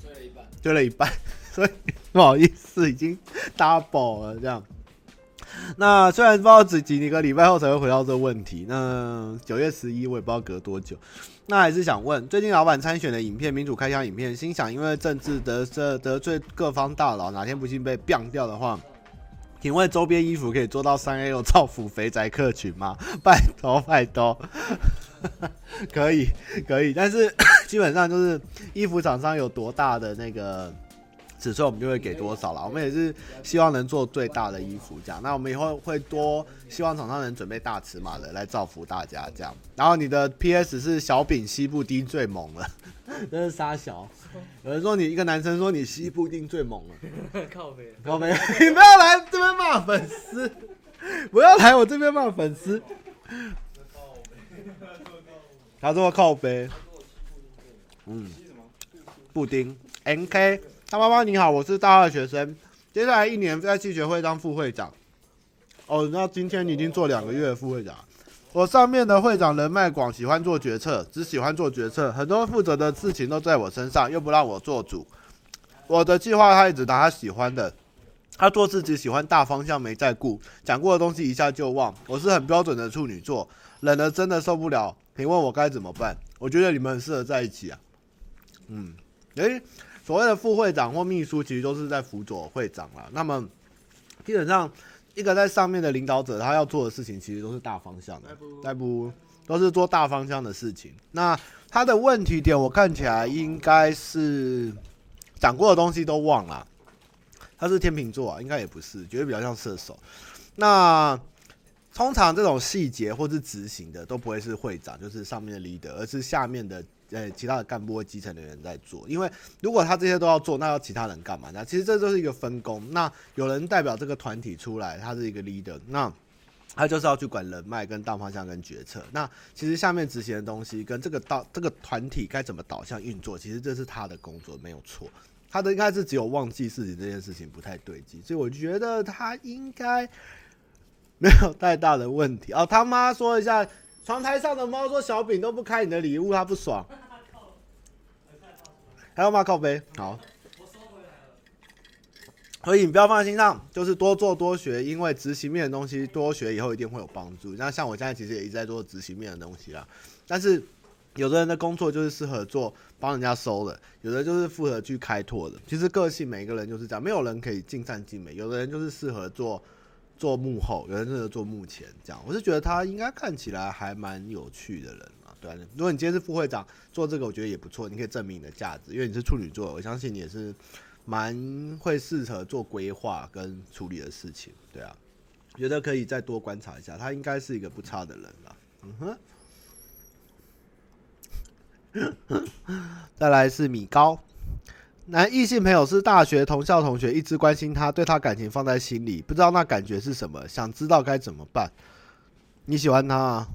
追了一半，追了一半，所以不好意思，已经 double 了这样。那虽然不知道几几个礼拜后才会回到这个问题，那九月十一我也不知道隔多久。那还是想问，最近老板参选的影片，民主开箱影片，心想因为政治得这得罪各方大佬，哪天不幸被 b 掉的话，请问周边衣服可以做到三 L 造福肥宅客群吗？拜托拜托，可以可以，但是基本上就是衣服厂商有多大的那个。尺寸我们就会给多少了，我们也是希望能做最大的衣服这样。那我们以后会多希望厂商能准备大尺码的来造福大家这样。然后你的 PS 是小饼西布丁最猛了，真是沙小。有人说你一个男生说你西布丁最猛了，靠北靠北，你不要来这边骂粉丝，不要来我这边骂粉丝。他说靠北，嗯，布丁 NK。他妈妈你好，我是大二学生，接下来一年在系学会当副会长。哦，那今天你已经做两个月副会长。我上面的会长人脉广，喜欢做决策，只喜欢做决策，很多负责的事情都在我身上，又不让我做主。我的计划他一直拿他喜欢的，他做自己喜欢大方向没在顾，讲过的东西一下就忘。我是很标准的处女座，冷了真的受不了。你问我该怎么办？我觉得你们很适合在一起啊。嗯，诶、所谓的副会长或秘书，其实都是在辅佐会长啦。那么，基本上一个在上面的领导者，他要做的事情，其实都是大方向的，在不都是做大方向的事情。那他的问题点，我看起来应该是讲过的东西都忘了。他是天秤座啊，应该也不是，觉得比较像射手。那通常这种细节或是执行的，都不会是会长，就是上面的 leader，而是下面的。呃，其他的干部或基层的人在做，因为如果他这些都要做，那要其他人干嘛？那其实这就是一个分工。那有人代表这个团体出来，他是一个 leader，那他就是要去管人脉、跟大方向、跟决策。那其实下面执行的东西跟这个导这个团体该怎么导向运作，其实这是他的工作，没有错。他的应该是只有忘记事情这件事情不太对劲，所以我觉得他应该没有太大的问题。哦，他妈说一下。窗台上的猫说：“小饼都不开你的礼物，他不爽。”还要骂靠杯？好。所以你不要放在心上，就是多做多学，因为执行面的东西多学以后一定会有帮助。那像我现在其实也一直在做执行面的东西啦。但是有的人的工作就是适合做帮人家收的，有的就是负责去开拓的。其实个性每一个人就是这样，没有人可以尽善尽美。有的人就是适合做做幕后，有人适合做幕前，这样我是觉得他应该看起来还蛮有趣的人嘛。对啊，如果你今天是副会长做这个，我觉得也不错，你可以证明你的价值，因为你是处女座，我相信你也是蛮会适合做规划跟处理的事情。对啊，觉得可以再多观察一下，他应该是一个不差的人了。嗯哼，再来是米高。男异性朋友是大学同校同学，一直关心他，对他感情放在心里，不知道那感觉是什么，想知道该怎么办。你喜欢他啊？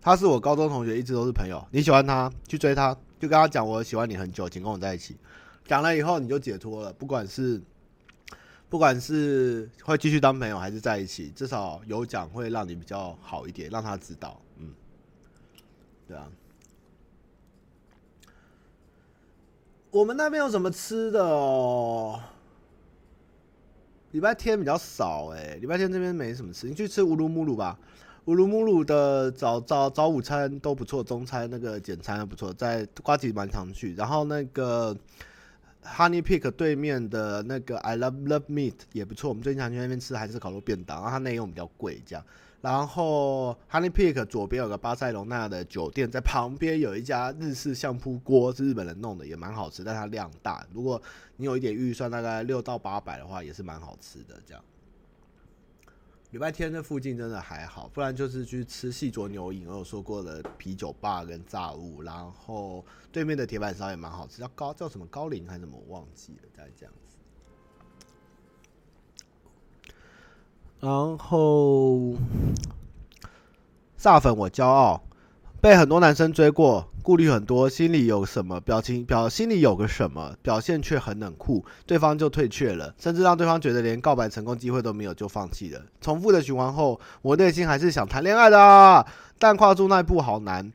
他是我高中同学，一直都是朋友。你喜欢他，去追他，就跟他讲我喜欢你很久，请跟我在一起。讲了以后你就解脱了，不管是不管是会继续当朋友还是在一起，至少有讲会让你比较好一点，让他知道。嗯，对啊。我们那边有什么吃的哦？礼拜天比较少哎，礼拜天这边没什么吃。你去吃乌鲁木鲁吧，乌鲁木鲁的早早早午餐都不错，中餐那个简餐还不错，在瓜吉蛮常去。然后那个 Honey Pick 对面的那个 I Love Love Meat 也不错，我们最近常去那边吃韩式烤肉便当，然后它内容比较贵，这样。然后 Honey Peak 左边有个巴塞隆纳的酒店，在旁边有一家日式相扑锅，是日本人弄的，也蛮好吃，但它量大。如果你有一点预算，大概六到八百的话，也是蛮好吃的。这样，礼拜天这附近真的还好，不然就是去吃细卓牛饮，我有说过的啤酒吧跟炸物，然后对面的铁板烧也蛮好吃，叫高叫什么高岭还是什么，我忘记了，大概这样。然后，煞粉我骄傲，被很多男生追过，顾虑很多，心里有什么表情表，心里有个什么表现却很冷酷，对方就退却了，甚至让对方觉得连告白成功机会都没有就放弃了。重复的循环后，我内心还是想谈恋爱的，但跨出那一步好难。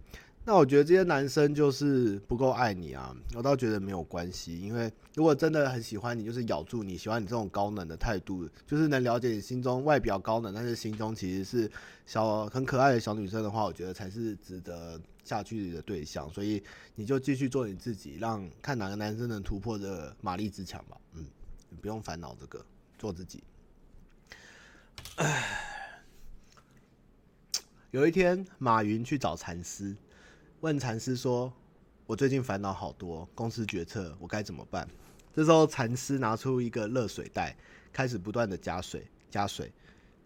那我觉得这些男生就是不够爱你啊，我倒觉得没有关系，因为如果真的很喜欢你，就是咬住你喜欢你这种高冷的态度，就是能了解你心中外表高冷，但是心中其实是小很可爱的小女生的话，我觉得才是值得下去的对象。所以你就继续做你自己，让看哪个男生能突破这个马力之墙吧。嗯，你不用烦恼这个，做自己。唉，有一天马云去找禅师。问禅师说：“我最近烦恼好多，公司决策我该怎么办？”这时候禅师拿出一个热水袋，开始不断的加水，加水，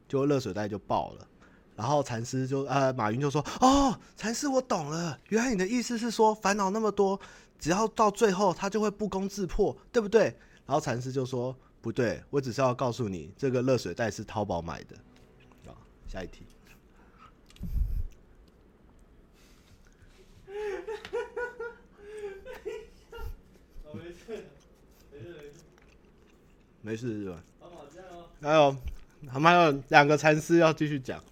就热水袋就爆了。然后禅师就呃，马云就说：“哦，禅师，我懂了，原来你的意思是说，烦恼那么多，只要到最后他就会不攻自破，对不对？”然后禅师就说：“不对，我只是要告诉你，这个热水袋是淘宝买的。”好，下一题。没事没事是吧？还有，我们还有两个禅师要继续讲。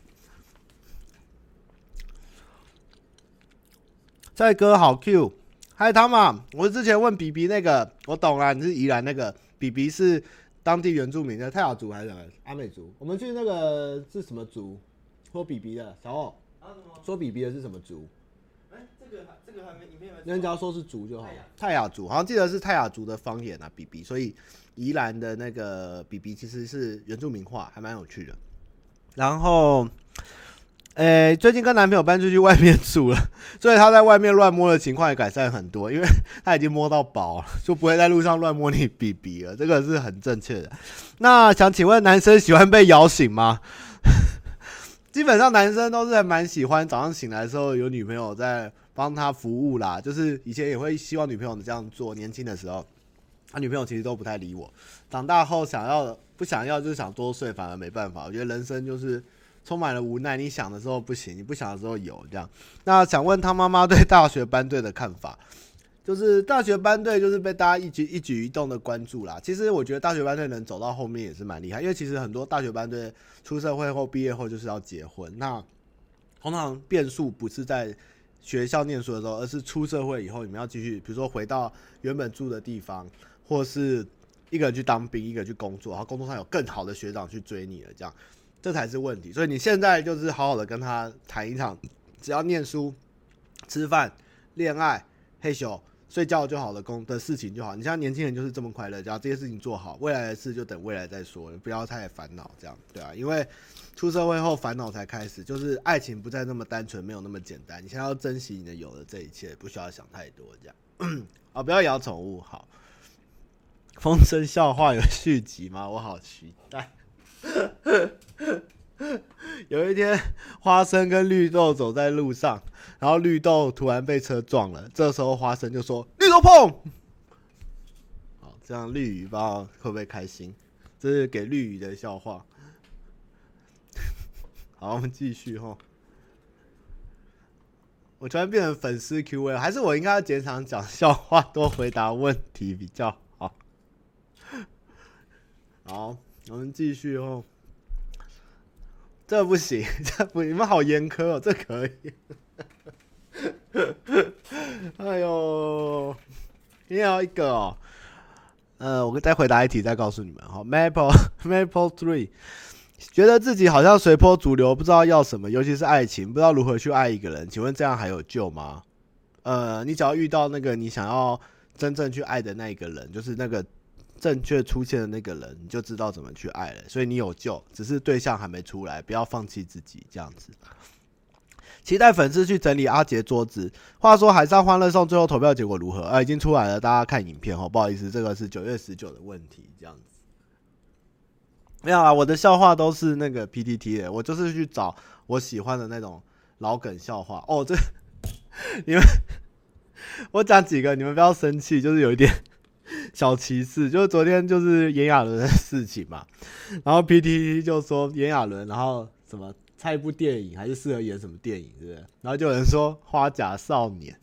帅哥好 Q，嗨汤玛，我之前问比比那个，我懂了，你是宜兰那个比比是当地原住民的泰雅族还是什么阿美族？我们去那个是什么族？说比比的小欧，说比比的是什么族？哎，这个还这个还没影片没。人家说是族就好。泰雅族，好像记得是泰雅族的方言啊，比比，所以。宜兰的那个比比其实是原住民话，还蛮有趣的。然后，诶、欸，最近跟男朋友搬出去外面住了，所以他在外面乱摸的情况也改善很多，因为他已经摸到饱了，就不会在路上乱摸你比比了。这个是很正确的。那想请问，男生喜欢被摇醒吗？基本上男生都是还蛮喜欢早上醒来的时候有女朋友在帮他服务啦，就是以前也会希望女朋友这样做，年轻的时候。他女朋友其实都不太理我，长大后想要不想要就是想多睡，反而没办法。我觉得人生就是充满了无奈，你想的时候不行，你不想的时候有这样。那想问他妈妈对大学班队的看法，就是大学班队就是被大家一举一举一动的关注啦。其实我觉得大学班队能走到后面也是蛮厉害，因为其实很多大学班队出社会后毕业后就是要结婚，那通常变数不是在学校念书的时候，而是出社会以后你们要继续，比如说回到原本住的地方。或是一个人去当兵，一个人去工作，然后工作上有更好的学长去追你了，这样，这才是问题。所以你现在就是好好的跟他谈一场，只要念书、吃饭、恋爱、嘿咻，睡觉就好了，工的事情就好。你像年轻人就是这么快乐，只要这些事情做好，未来的事就等未来再说，不要太烦恼，这样对啊，因为出社会后烦恼才开始，就是爱情不再那么单纯，没有那么简单。你现在要珍惜你的有的这一切，不需要想太多，这样啊，不要养宠物。好，风声笑话有续集吗？我好期待。有一天，花生跟绿豆走在路上，然后绿豆突然被车撞了。这时候，花生就说：“绿豆碰。”好，这样绿鱼不知道会不会开心？这是给绿鱼的笑话。好，我们继续哈。我突然变成粉丝 Q&A，还是我应该要减少讲笑话，多回答问题比较好？好，我们继续哦。这不行，这不，你们好严苛哦，这可以。哎呦，你要一个哦。呃，我再回答一题，再告诉你们哈。Maple Maple Three，觉得自己好像随波逐流，不知道要什么，尤其是爱情，不知道如何去爱一个人。请问这样还有救吗？呃，你只要遇到那个你想要真正去爱的那一个人，就是那个。正确出现的那个人，你就知道怎么去爱了。所以你有救，只是对象还没出来，不要放弃自己。这样子，期待粉丝去整理阿杰桌子。话说海上欢乐颂最后投票结果如何？啊，已经出来了，大家看影片哦。不好意思，这个是九月十九的问题。没有啊，我的笑话都是那个 PTT 的，我就是去找我喜欢的那种老梗笑话。哦，这你们，我讲几个，你们不要生气，就是有一点。小歧视，就是昨天就是炎亚纶的事情嘛，然后 PTT 就说炎亚纶，然后什么猜一部电影还是适合演什么电影，是不是？然后就有人说花甲少年，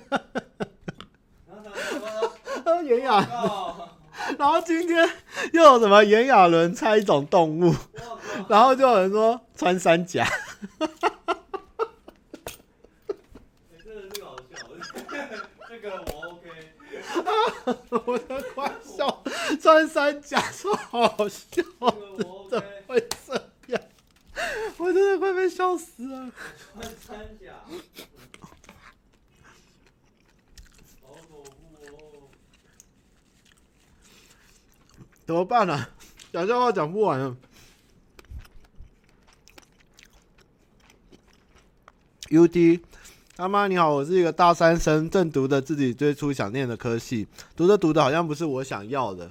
炎亚纶，然后今天又有什么炎亚纶猜一种动物，然后就有人说穿山甲这个。我 OK，我的快笑，穿山甲说好笑，怎么会这样？我真的快被笑死了。穿山甲，好恐怖哦！怎么办呢、啊？讲笑话讲不完了。UD。他妈你好，我是一个大三生，正读的自己最初想念的科系，读着读的好像不是我想要的，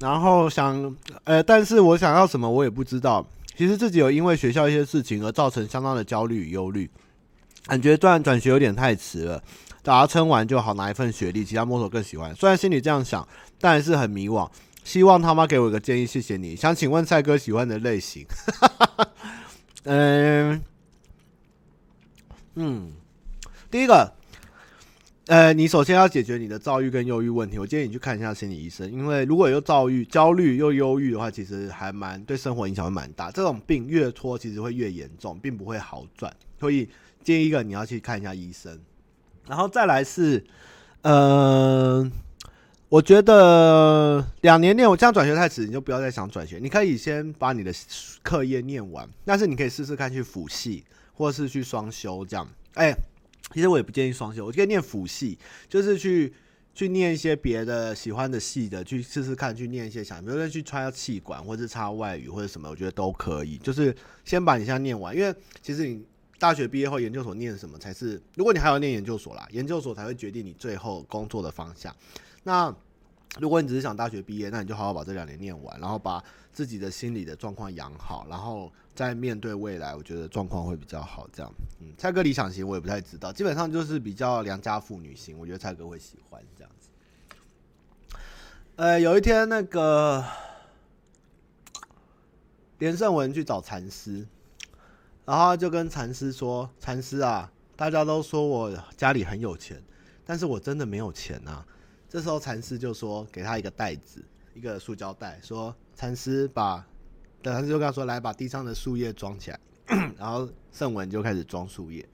然后想，呃，但是我想要什么我也不知道。其实自己有因为学校一些事情而造成相当的焦虑与忧虑，感觉转转学有点太迟了，等他撑完就好拿一份学历，其他摸索更喜欢。虽然心里这样想，但是很迷惘。希望他妈给我一个建议，谢谢你。想请问蔡哥喜欢的类型？嗯、嗯。第一个，呃，你首先要解决你的躁郁跟忧郁问题。我建议你去看一下心理医生，因为如果有躁郁、焦虑又忧郁的话，其实还蛮对生活影响会蛮大。这种病越拖，其实会越严重，并不会好转。所以建议一个你要去看一下医生。然后再来是，呃，我觉得两年念我这样转学太迟，你就不要再想转学。你可以先把你的课业念完，但是你可以试试看去辅系，或是去双修这样。哎。其实我也不建议双修，我建议念辅系，就是去去念一些别的喜欢的系的，去试试看，去念一些想，比如说去插气管，或是插外语或者什么，我觉得都可以。就是先把你现在念完，因为其实你大学毕业后研究所念什么才是，如果你还要念研究所啦，研究所才会决定你最后工作的方向。那如果你只是想大学毕业，那你就好好把这两年念完，然后把自己的心理的状况养好，然后再面对未来，我觉得状况会比较好。这样，嗯，蔡哥理想型我也不太知道，基本上就是比较良家妇女型，我觉得蔡哥会喜欢这样子。呃，有一天那个连胜文去找禅师，然后就跟禅师说：“禅师啊，大家都说我家里很有钱，但是我真的没有钱啊。”这时候禅师就说：“给他一个袋子，一个塑胶袋，说禅师把，对，禅师就跟他说：来把地上的树叶装起来。然后圣文就开始装树叶，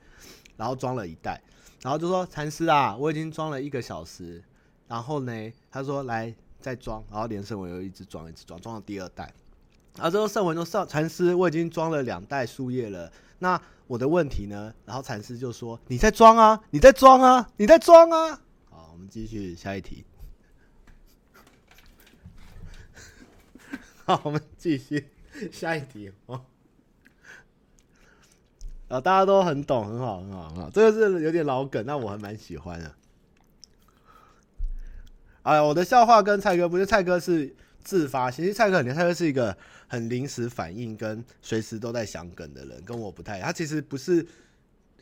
然后装了一袋，然后就说禅师啊，我已经装了一个小时。然后呢，他说来再装，然后连圣文又一直装，一直装，装到第二袋。然后之后圣文就说禅师，我已经装了两袋树叶了。那我的问题呢？然后禅师就说你在装啊，你在装啊，你在装啊。”我们继续下一题。好，我们继续下一题哦。啊，大家都很懂，很好，很好，很好。这个是有点老梗，那我还蛮喜欢的。哎，我的笑话跟蔡哥不是，蔡哥是自发，其实蔡哥很，蔡哥是一个很临时反应跟随时都在想梗的人，跟我不太一样。他其实不是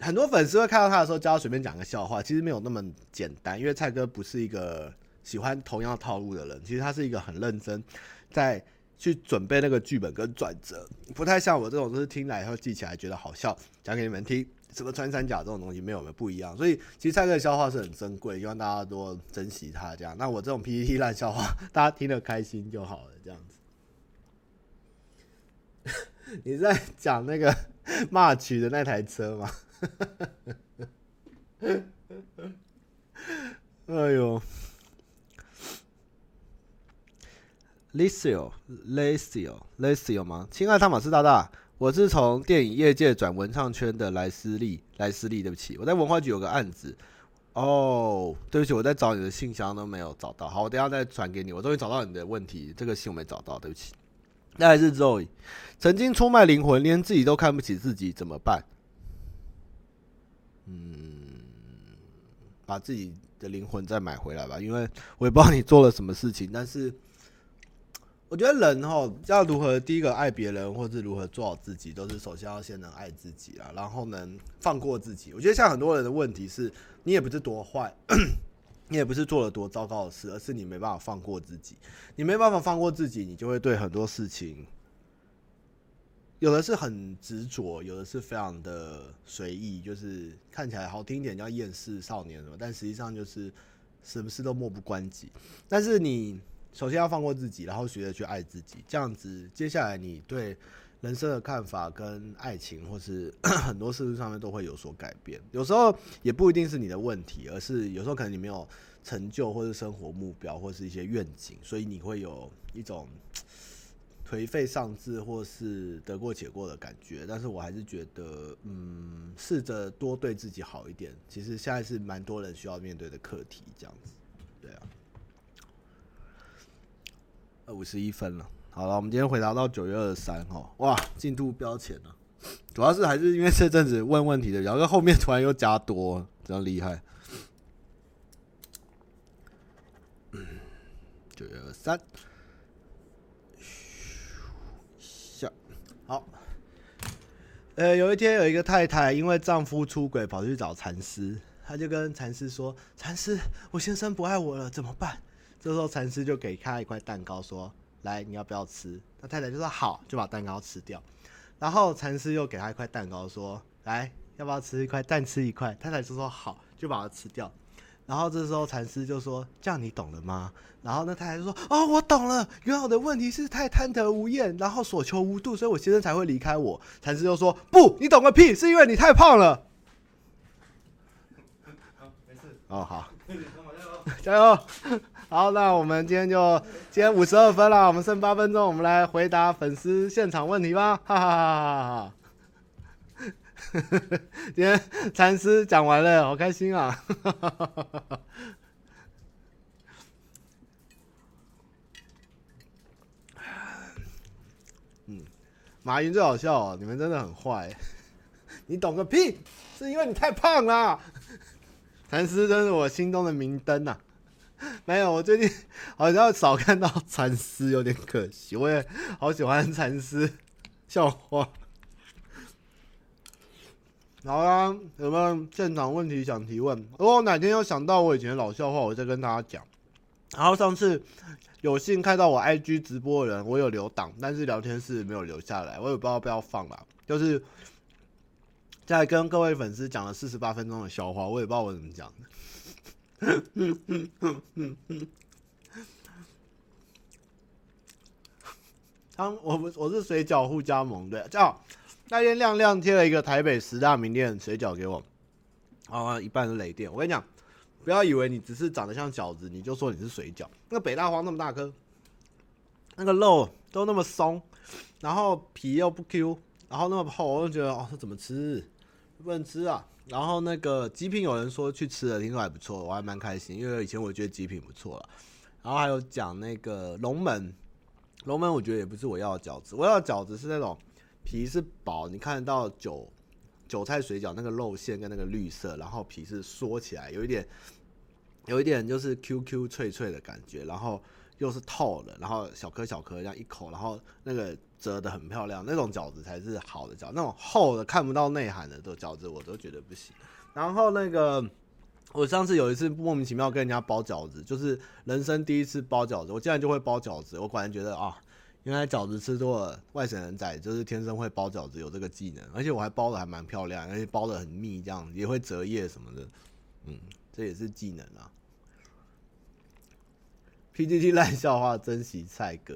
很多粉丝会看到他的时候，叫他随便讲个笑话，其实没有那么简单，因为蔡哥不是一个喜欢同样套路的人，其实他是一个很认真在。去准备那个剧本跟转折，不太像我这种，就是听来以后记起来觉得好笑，讲给你们听。什么穿山甲这种东西没有没不一样，所以其实蔡哥的笑话是很珍贵，希望大家多珍惜他。这样，那我这种 PPT 烂笑话，大家听得开心就好了。这样子，你在讲那个骂曲的那台车吗？哎呦！Lacio，Lacio，Lacio 吗？亲爱的汤马斯大大，我是从电影业界转文创圈的莱斯利，莱斯利，对不起，我在文化局有个案子。哦，对不起，我在找你的信箱都没有找到。好，我等下再传给你。我终于找到你的问题，这个信我没找到，对不起。那还是 Zoe，曾经出卖灵魂，连自己都看不起自己，怎么办？嗯，把自己的灵魂再买回来吧，因为我也不知道你做了什么事情，但是。我觉得人哈要如何第一个爱别人，或是如何做好自己，都是首先要先能爱自己啊，然后能放过自己。我觉得像很多人的问题是，你也不是多坏，你也不是做了多糟糕的事，而是你没办法放过自己。你没办法放过自己，你就会对很多事情，有的是很执着，有的是非常的随意，就是看起来好听一点叫厌世少年，但实际上就是什么事都漠不关己。但是你。首先要放过自己，然后学着去爱自己，这样子，接下来你对人生的看法跟爱情，或是 很多事情上面都会有所改变。有时候也不一定是你的问题，而是有时候可能你没有成就，或是生活目标，或是一些愿景，所以你会有一种颓废丧志，或是得过且过的感觉。但是我还是觉得，嗯，试着多对自己好一点。其实现在是蛮多人需要面对的课题，这样子，对啊。五十一分了，好了，我们今天回答到九月二十三号，哇，进度飙前了，主要是还是因为这阵子问问题的，然后后面突然又加多，真厉害。九月二十三，下好。呃，有一天有一个太太因为丈夫出轨跑去找禅师，她就跟禅师说：“禅师，我先生不爱我了，怎么办？”这时候禅师就给她一块蛋糕，说：“来，你要不要吃？”他太太就说：“好。”就把蛋糕吃掉。然后禅师又给她一块蛋糕，说：“来，要不要吃一块？蛋吃一块。”太太就说：“好。”就把它吃掉。然后这时候禅师就说：“这样你懂了吗？”然后那太太就说：“哦，我懂了。原来我的问题是太贪得无厌，然后所求无度，所以我先生才会离开我。”禅师就说：“不，你懂个屁！是因为你太胖了。”好，没事。哦，好，加油。好，那我们今天就今天五十二分了，我们剩八分钟，我们来回答粉丝现场问题吧，哈哈哈哈哈哈！今天禅师讲完了，好开心啊！哈哈哈哈哈！嗯，马云最好笑哦，你们真的很坏，你懂个屁，是因为你太胖了。禅师真是我心中的明灯呐。没有，我最近好像少看到禅师，有点可惜。我也好喜欢禅师笑话。好啊，有没有现场问题想提问？如果哪天又想到我以前的老笑话，我再跟大家讲。然后上次有幸看到我 IG 直播的人，我有留档，但是聊天室没有留下来，我也不知道要不要放了。就是在跟各位粉丝讲了四十八分钟的笑话，我也不知道我怎么讲的。嗯嗯嗯嗯嗯嗯，当我我是水饺互加盟的，这样那天亮亮贴了一个台北十大名店水饺给我，啊，一半是雷电。我跟你讲，不要以为你只是长得像饺子，你就说你是水饺。那北大荒那么大颗，那个肉都那么松，然后皮又不 Q，然后那么厚，我就觉得哦，这怎么吃？不能吃啊！然后那个极品有人说去吃了，听说还不错，我还蛮开心，因为以前我觉得极品不错了。然后还有讲那个龙门，龙门我觉得也不是我要的饺子，我要的饺子是那种皮是薄，你看得到韭韭菜水饺那个肉馅跟那个绿色，然后皮是缩起来，有一点有一点就是 QQ 脆脆的感觉，然后。又是透的，然后小颗小颗这样一口，然后那个折的很漂亮，那种饺子才是好的饺。那种厚的看不到内涵的这饺子，我都觉得不行。然后那个，我上次有一次莫名其妙跟人家包饺子，就是人生第一次包饺子，我竟然就会包饺子。我果然觉得啊，原来饺子吃多了，外省人仔就是天生会包饺子，有这个技能，而且我还包的还蛮漂亮，而且包的很密，这样也会折页什么的，嗯，这也是技能啊。PTT 烂笑话，珍惜菜哥。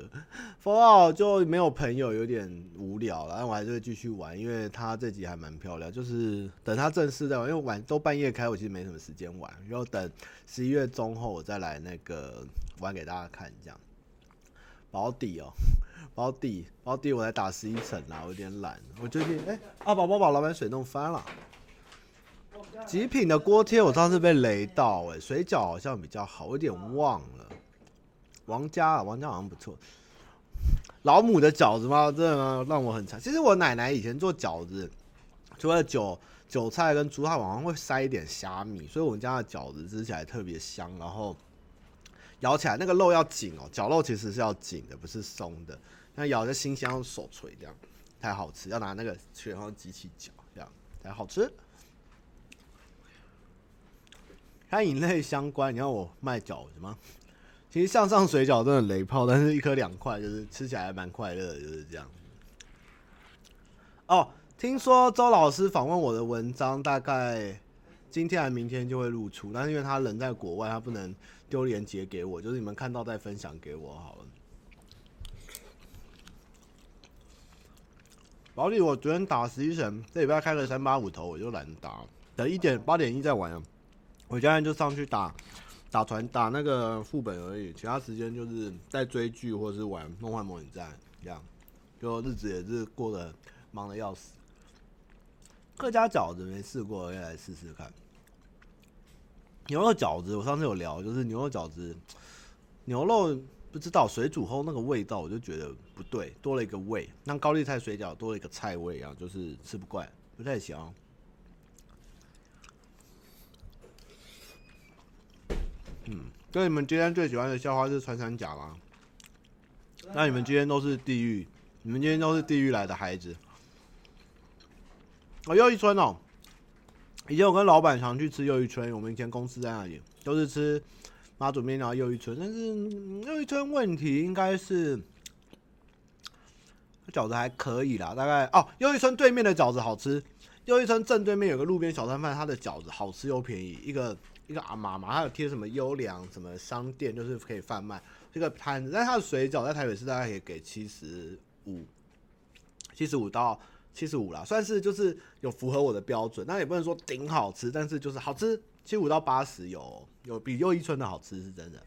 ，for all 就没有朋友，有点无聊了。但我还是会继续玩，因为他这集还蛮漂亮。就是等他正式的玩，因为晚都半夜开，我其实没什么时间玩。然后等十一月中后，我再来那个玩给大家看。这样保底哦，保 底保底，我来打十一层啦，我有点懒。我最近哎，阿宝宝把老板水弄翻了。极品的锅贴，我上次被雷到哎，水饺好像比较好，我有点忘了。王家啊，王家好像不错。老母的饺子吗？真的？让我很馋。其实我奶奶以前做饺子，除了韭韭菜跟猪脚，好像会塞一点虾米，所以我们家的饺子吃起来特别香。然后咬起来那个肉要紧哦，绞肉其实是要紧的，不是松的。那咬着新鲜，用手锤这样才好吃。要拿那个锤然后机器搅，这样才好吃。餐饮类相关，你要我卖饺子吗？其实向上水饺真的雷炮，但是一颗两块，就是吃起来还蛮快乐的，就是这样。哦，听说周老师访问我的文章，大概今天还明天就会露出，但是因为他人在国外，他不能丢链接给我，就是你们看到再分享给我好了。保底，我昨天打十一神，这礼拜开了三八五头，我就懒得打，等一点八点一再玩。我现在就上去打。打团打那个副本而已，其他时间就是在追剧或者是玩梦幻模拟战，这样，就日子也是过得忙的要死。客家饺子没试过，要来试试看。牛肉饺子我上次有聊，就是牛肉饺子，牛肉不知道水煮后那个味道，我就觉得不对，多了一个味，像高丽菜水饺多了一个菜味一样，就是吃不惯，不太行。嗯，所以你们今天最喜欢的笑话是穿山甲吗？那你们今天都是地狱，你们今天都是地狱来的孩子。哦，又一村哦。以前我跟老板常去吃又一村，我们以前公司在那里，都是吃妈祖面然后又一村。但是又一村问题应该是饺子还可以啦，大概哦，又一村对面的饺子好吃。又一村正对面有个路边小摊贩，他的饺子好吃又便宜，一个。一个阿妈嘛，他有贴什么优良什么商店，就是可以贩卖这个摊子。但他的水饺在台北市大概可以给七十五，七十五到七十五啦，算是就是有符合我的标准。那也不能说顶好吃，但是就是好吃，七十五到八十有有比又一村的好吃是真的。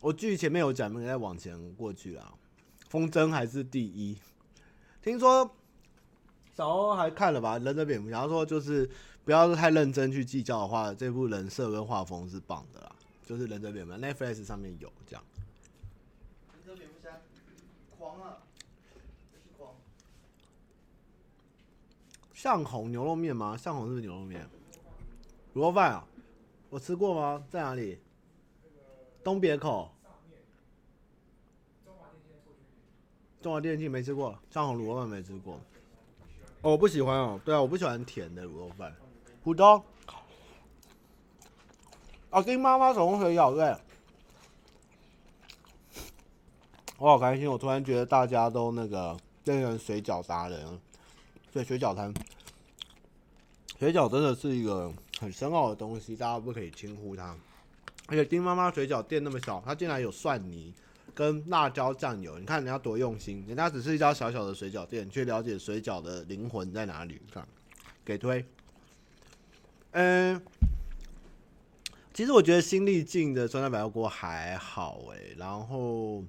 我剧前面有讲，没再往前过去啊。风筝还是第一，听说小欧还看了吧？忍者蝙蝠侠说就是。不要太认真去计较的话，这部人设跟画风是棒的啦，就是忍者蝙蝠，Netflix 上面有这样。忍者蝙蝠侠，狂啊！狂。巷红牛肉面吗？巷红是不是牛肉面？卤肉饭啊？我吃过吗？在哪里？东别口。中华电信没吃过，巷红卤肉饭没吃过。哦，我不喜欢哦。对啊，我不喜欢甜的卤肉饭。普通，啊，丁妈妈手工水饺对，我好开心，我突然觉得大家都那个变成水饺达人，对，水饺摊，水饺真的是一个很深奥的东西，大家不可以轻忽它。而且丁妈妈水饺店那么小，它竟然有蒜泥跟辣椒酱油，你看人家多用心，人家只是一家小小的水饺店，却了解水饺的灵魂在哪里，看，给推。嗯，其实我觉得新力进的酸菜白肉锅还好哎，然后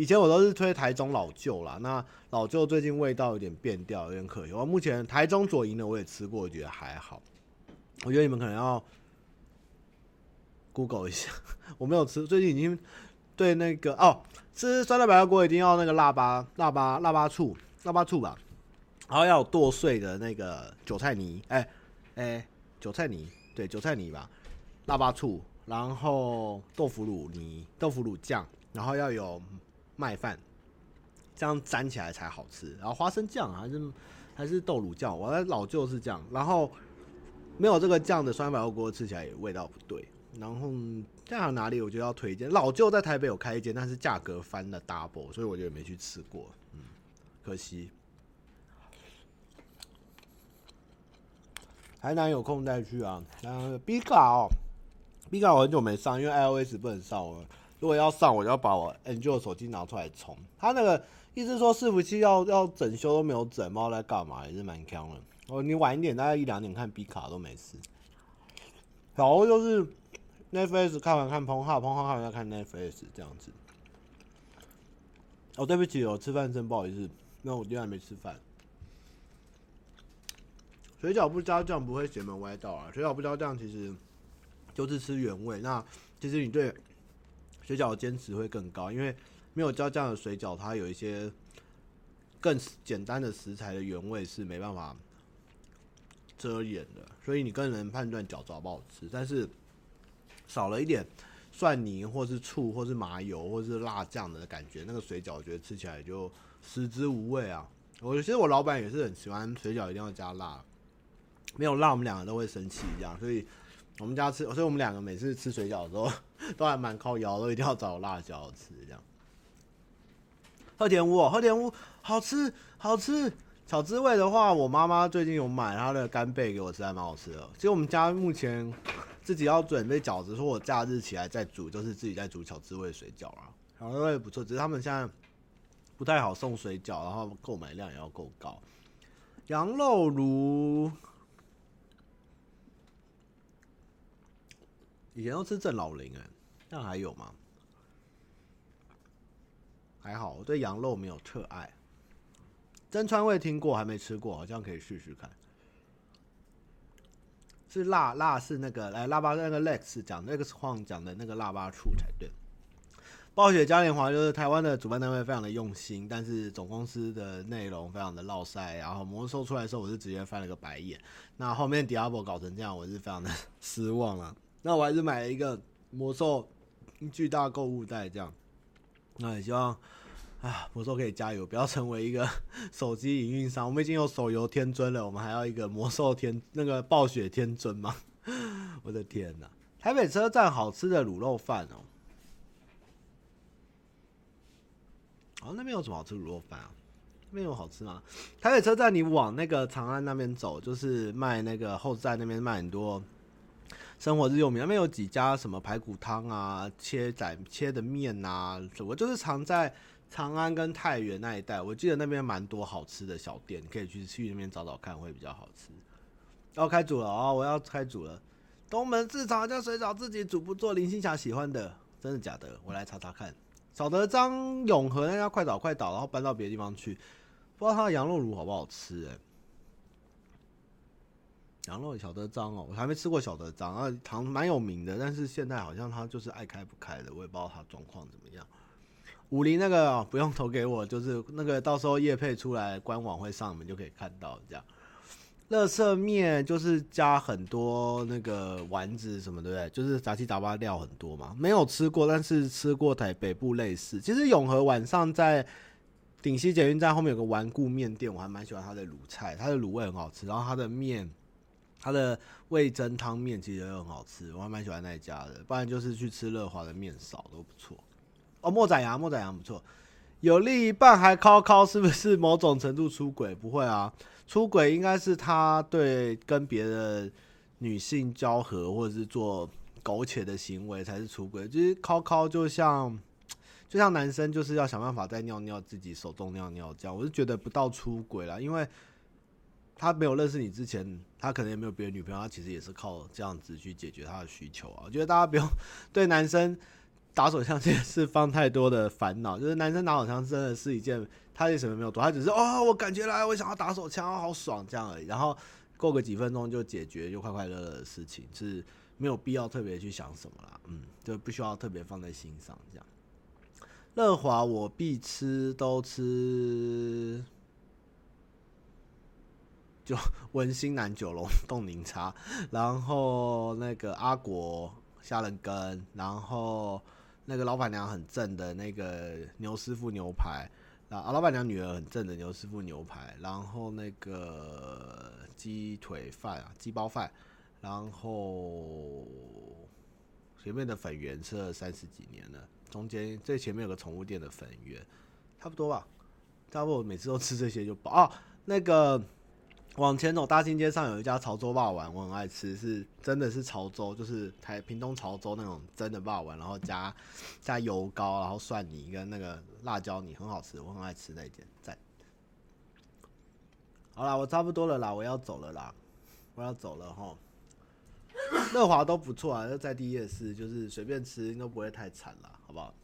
以前我都是推台中老旧啦，那老旧最近味道有点变调，有点可惜。我目前台中左营的我也吃过，我觉得还好。我觉得你们可能要 Google 一下，我没有吃，最近已经对那个哦，吃酸辣白肉锅一定要那个腊八腊八腊八醋腊八醋吧，然后要有剁碎的那个韭菜泥，哎、欸、哎、韭菜泥，对韭菜泥吧，腊八醋，然后豆腐乳泥豆腐乳酱，然后要有麦饭。这样粘起来才好吃，然后花生酱还是还是豆乳酱，我的老舅是这样，然后没有这个酱的酸白肉锅吃起来也味道不对。然后这样哪里我觉得要推荐，老舅在台北有开一间，但是价格翻了 double，所以我觉得没去吃过，嗯，可惜。台南有空再去啊。然后 B 卡哦，B 卡我很久没上，因为 iOS 不能上了。如果要上，我就要把我 Android 的手机拿出来充，他那个。意思说伺服器要要整修都没有整，不知道在干嘛，也是蛮坑的。哦，你晚一点，大概一两点看 B 卡都没事。然后就是 Netflix 看完看 Pornhub，Pornhub 看完要看 Netflix 这样子。哦，对不起，我吃饭真不好意思，那我今天还没吃饭。水饺不加酱不会邪门歪道啊，水饺不加酱其实就是吃原味。那其实你对水饺的坚持会更高，因为。没有加酱的水饺，它有一些更简单的食材的原味是没办法遮掩的，所以你更能判断饺子好不好吃。但是少了一点蒜泥，或是醋，或是麻油，或是辣酱的感觉，那个水饺我觉得吃起来就食之无味啊。我其实我老板也是很喜欢水饺一定要加辣，没有辣我们两个都会生气一样。所以我们家吃，所以我们两个每次吃水饺的时候 都还蛮靠腰，都一定要找辣椒吃这样。鹤田屋，鹤田屋好吃，好吃。巧滋味的话，我妈妈最近有买她的干贝给我吃，还蛮好吃的。其实我们家目前自己要准备饺子，说我假日起来再煮，就是自己在煮巧滋味水饺啊，巧滋味不错。只是他们现在不太好送水饺，然后购买量也要够高。羊肉炉以前都吃正老林哎，现在还有吗？还好，我对羊肉没有特爱。真川味听过，还没吃过，好像可以试试看。是辣辣是那个来腊八那个 Lex 讲那个是晃讲的那个腊八醋才对。暴雪嘉年华就是台湾的主办单位非常的用心，但是总公司的内容非常的落塞。然后魔兽出来的时候，我是直接翻了个白眼。那后面 Diablo 搞成这样，我是非常的 失望了。那我还是买了一个魔兽巨大购物袋这样。那也希望啊，魔兽可以加油，不要成为一个 手机营运商。我们已经有手游天尊了，我们还要一个魔兽天那个暴雪天尊吗？我的天哪！台北车站好吃的卤肉饭哦，哦，那边有什么好吃卤肉饭啊？那边有好吃吗？台北车站你往那个长安那边走，就是卖那个后站那边卖很多。生活日用品，那边有几家什么排骨汤啊、切仔切的面啊，我就是常在长安跟太原那一带，我记得那边蛮多好吃的小店，你可以去去那边找找看，会比较好吃。要开煮了哦，我要开煮了。东门市场叫水饺自己煮不做，林青霞喜欢的，真的假的？我来查查看。小德张永和那家快倒快倒，然后搬到别的地方去，不知道他的羊肉炉好不好吃哎、羊肉小德张哦，我还没吃过小德张，啊，糖蛮有名的，但是现在好像他就是爱开不开的，我也不知道他状况怎么样。武林那个、不用投给我，就是那个到时候叶配出来官网会上，你们就可以看到这样。乐色面就是加很多那个丸子什么，对不对？就是杂七杂八料很多嘛，没有吃过，但是吃过台北部类似。其实永和晚上在顶溪捷运站后面有个顽固面店，我还蛮喜欢他的卤菜，他的卤味很好吃，然后他的面。它的味噌汤面其实也很好吃，我还蛮喜欢那一家的。不然就是去吃乐华的面少都不错。哦，莫仔羊，莫仔羊不错。有另一半还靠靠，是不是某种程度出轨？不会啊，出轨应该是他对跟别的女性交合，或者是做苟且的行为才是出轨。就是靠靠，就像就像男生就是要想办法再尿尿，自己手动尿尿这样。我是觉得不到出轨啦，因为。他没有认识你之前，他可能也没有别的女朋友，他其实也是靠这样子去解决他的需求啊。我觉得大家不用对男生打手枪这件事放太多的烦恼，就是男生打手枪真的是一件他也什么没有做，他只是哦，我感觉来，我想要打手枪，好爽这样而已。然后过个几分钟就解决，就快快乐乐的事情，是没有必要特别去想什么啦。嗯，就不需要特别放在心上这样。乐华我必吃都吃，就文心南九龙冻柠茶，然后那个阿国虾仁羹，然后那个老板娘很正的那个牛师傅牛排，啊，老板娘女儿很正的牛师傅牛排，然后那个鸡腿饭啊，鸡包饭，然后前面的粉圆吃了三十几年了。中间最前面有个宠物店的粉圆，差不多吧，差不多每次都吃这些就饱啊。那个往前走，大兴街上有一家潮州霸王，我很爱吃，是真的是潮州，就是台屏东潮州那种真的霸王，然后加加油膏，然后蒜泥跟那个辣椒泥，很好吃，我很爱吃那间。在，好啦，我差不多了啦，我要走了啦，我要走了哈。乐华都不错啊，就在地夜市，就是随便吃都不会太惨啦。好不好？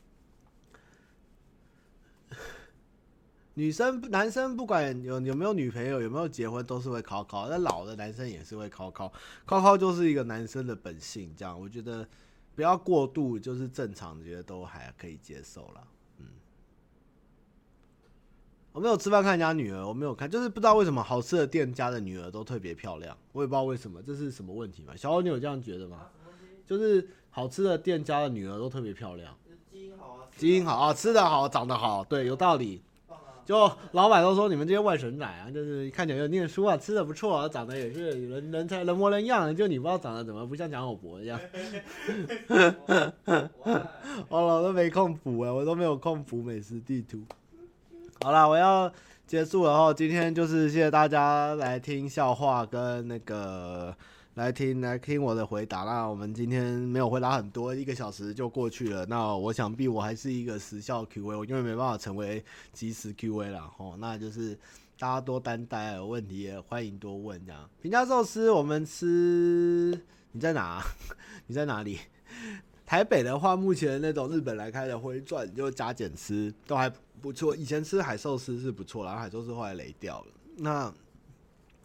女生、男生不管有有没有女朋友，有没有结婚，都是会考考。那老的男生也是会考考，考考就是一个男生的本性。这样，我觉得不要过度，就是正常，觉得都还可以接受了。嗯，我没有吃饭看人家女儿，我没有看，就是不知道为什么好吃的店家的女儿都特别漂亮，我也不知道为什么，这是什么问题嘛？小欧，你有这样觉得吗？就是好吃的店家的女儿都特别漂亮。基因好啊，基因好啊吃的好，长得好，对，有道理。就老板都说你们这些外省仔啊，就是看起来有念书啊，吃的不错啊，长得也是人人才人模人样。就你不知道长得怎么不像蒋友柏一样。我老，都没空补啊，我都没有空补美食地图。好了，我要结束了，今天就是谢谢大家来听笑话跟那个。来听来听我的回答，那我们今天没有回答很多，一个小时就过去了。那我想必我还是一个时效 Q A，我因为没办法成为即时 Q A 了吼。那就是大家多担待，有问题也欢迎多问这样。平价寿司我们吃，你在哪？你在哪里？台北的话，目前那种日本来开的回转就加减吃都还不错。以前吃海寿司是不错，然后海寿司后来雷掉了。那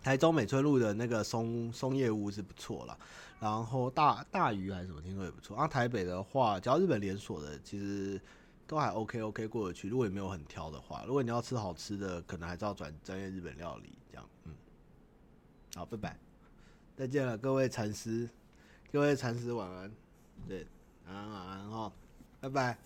台中美村路的那个松松叶屋是不错了，然后大大鱼还是什么，听说也不错。啊，台北的话，只要日本连锁的，其实都还 OK OK 过得去。如果你没有很挑的话，如果你要吃好吃的，可能还是要转专业日本料理这样。嗯，好，拜拜，再见了，各位禅师，各位禅师晚安，对，晚安晚安哈，拜拜。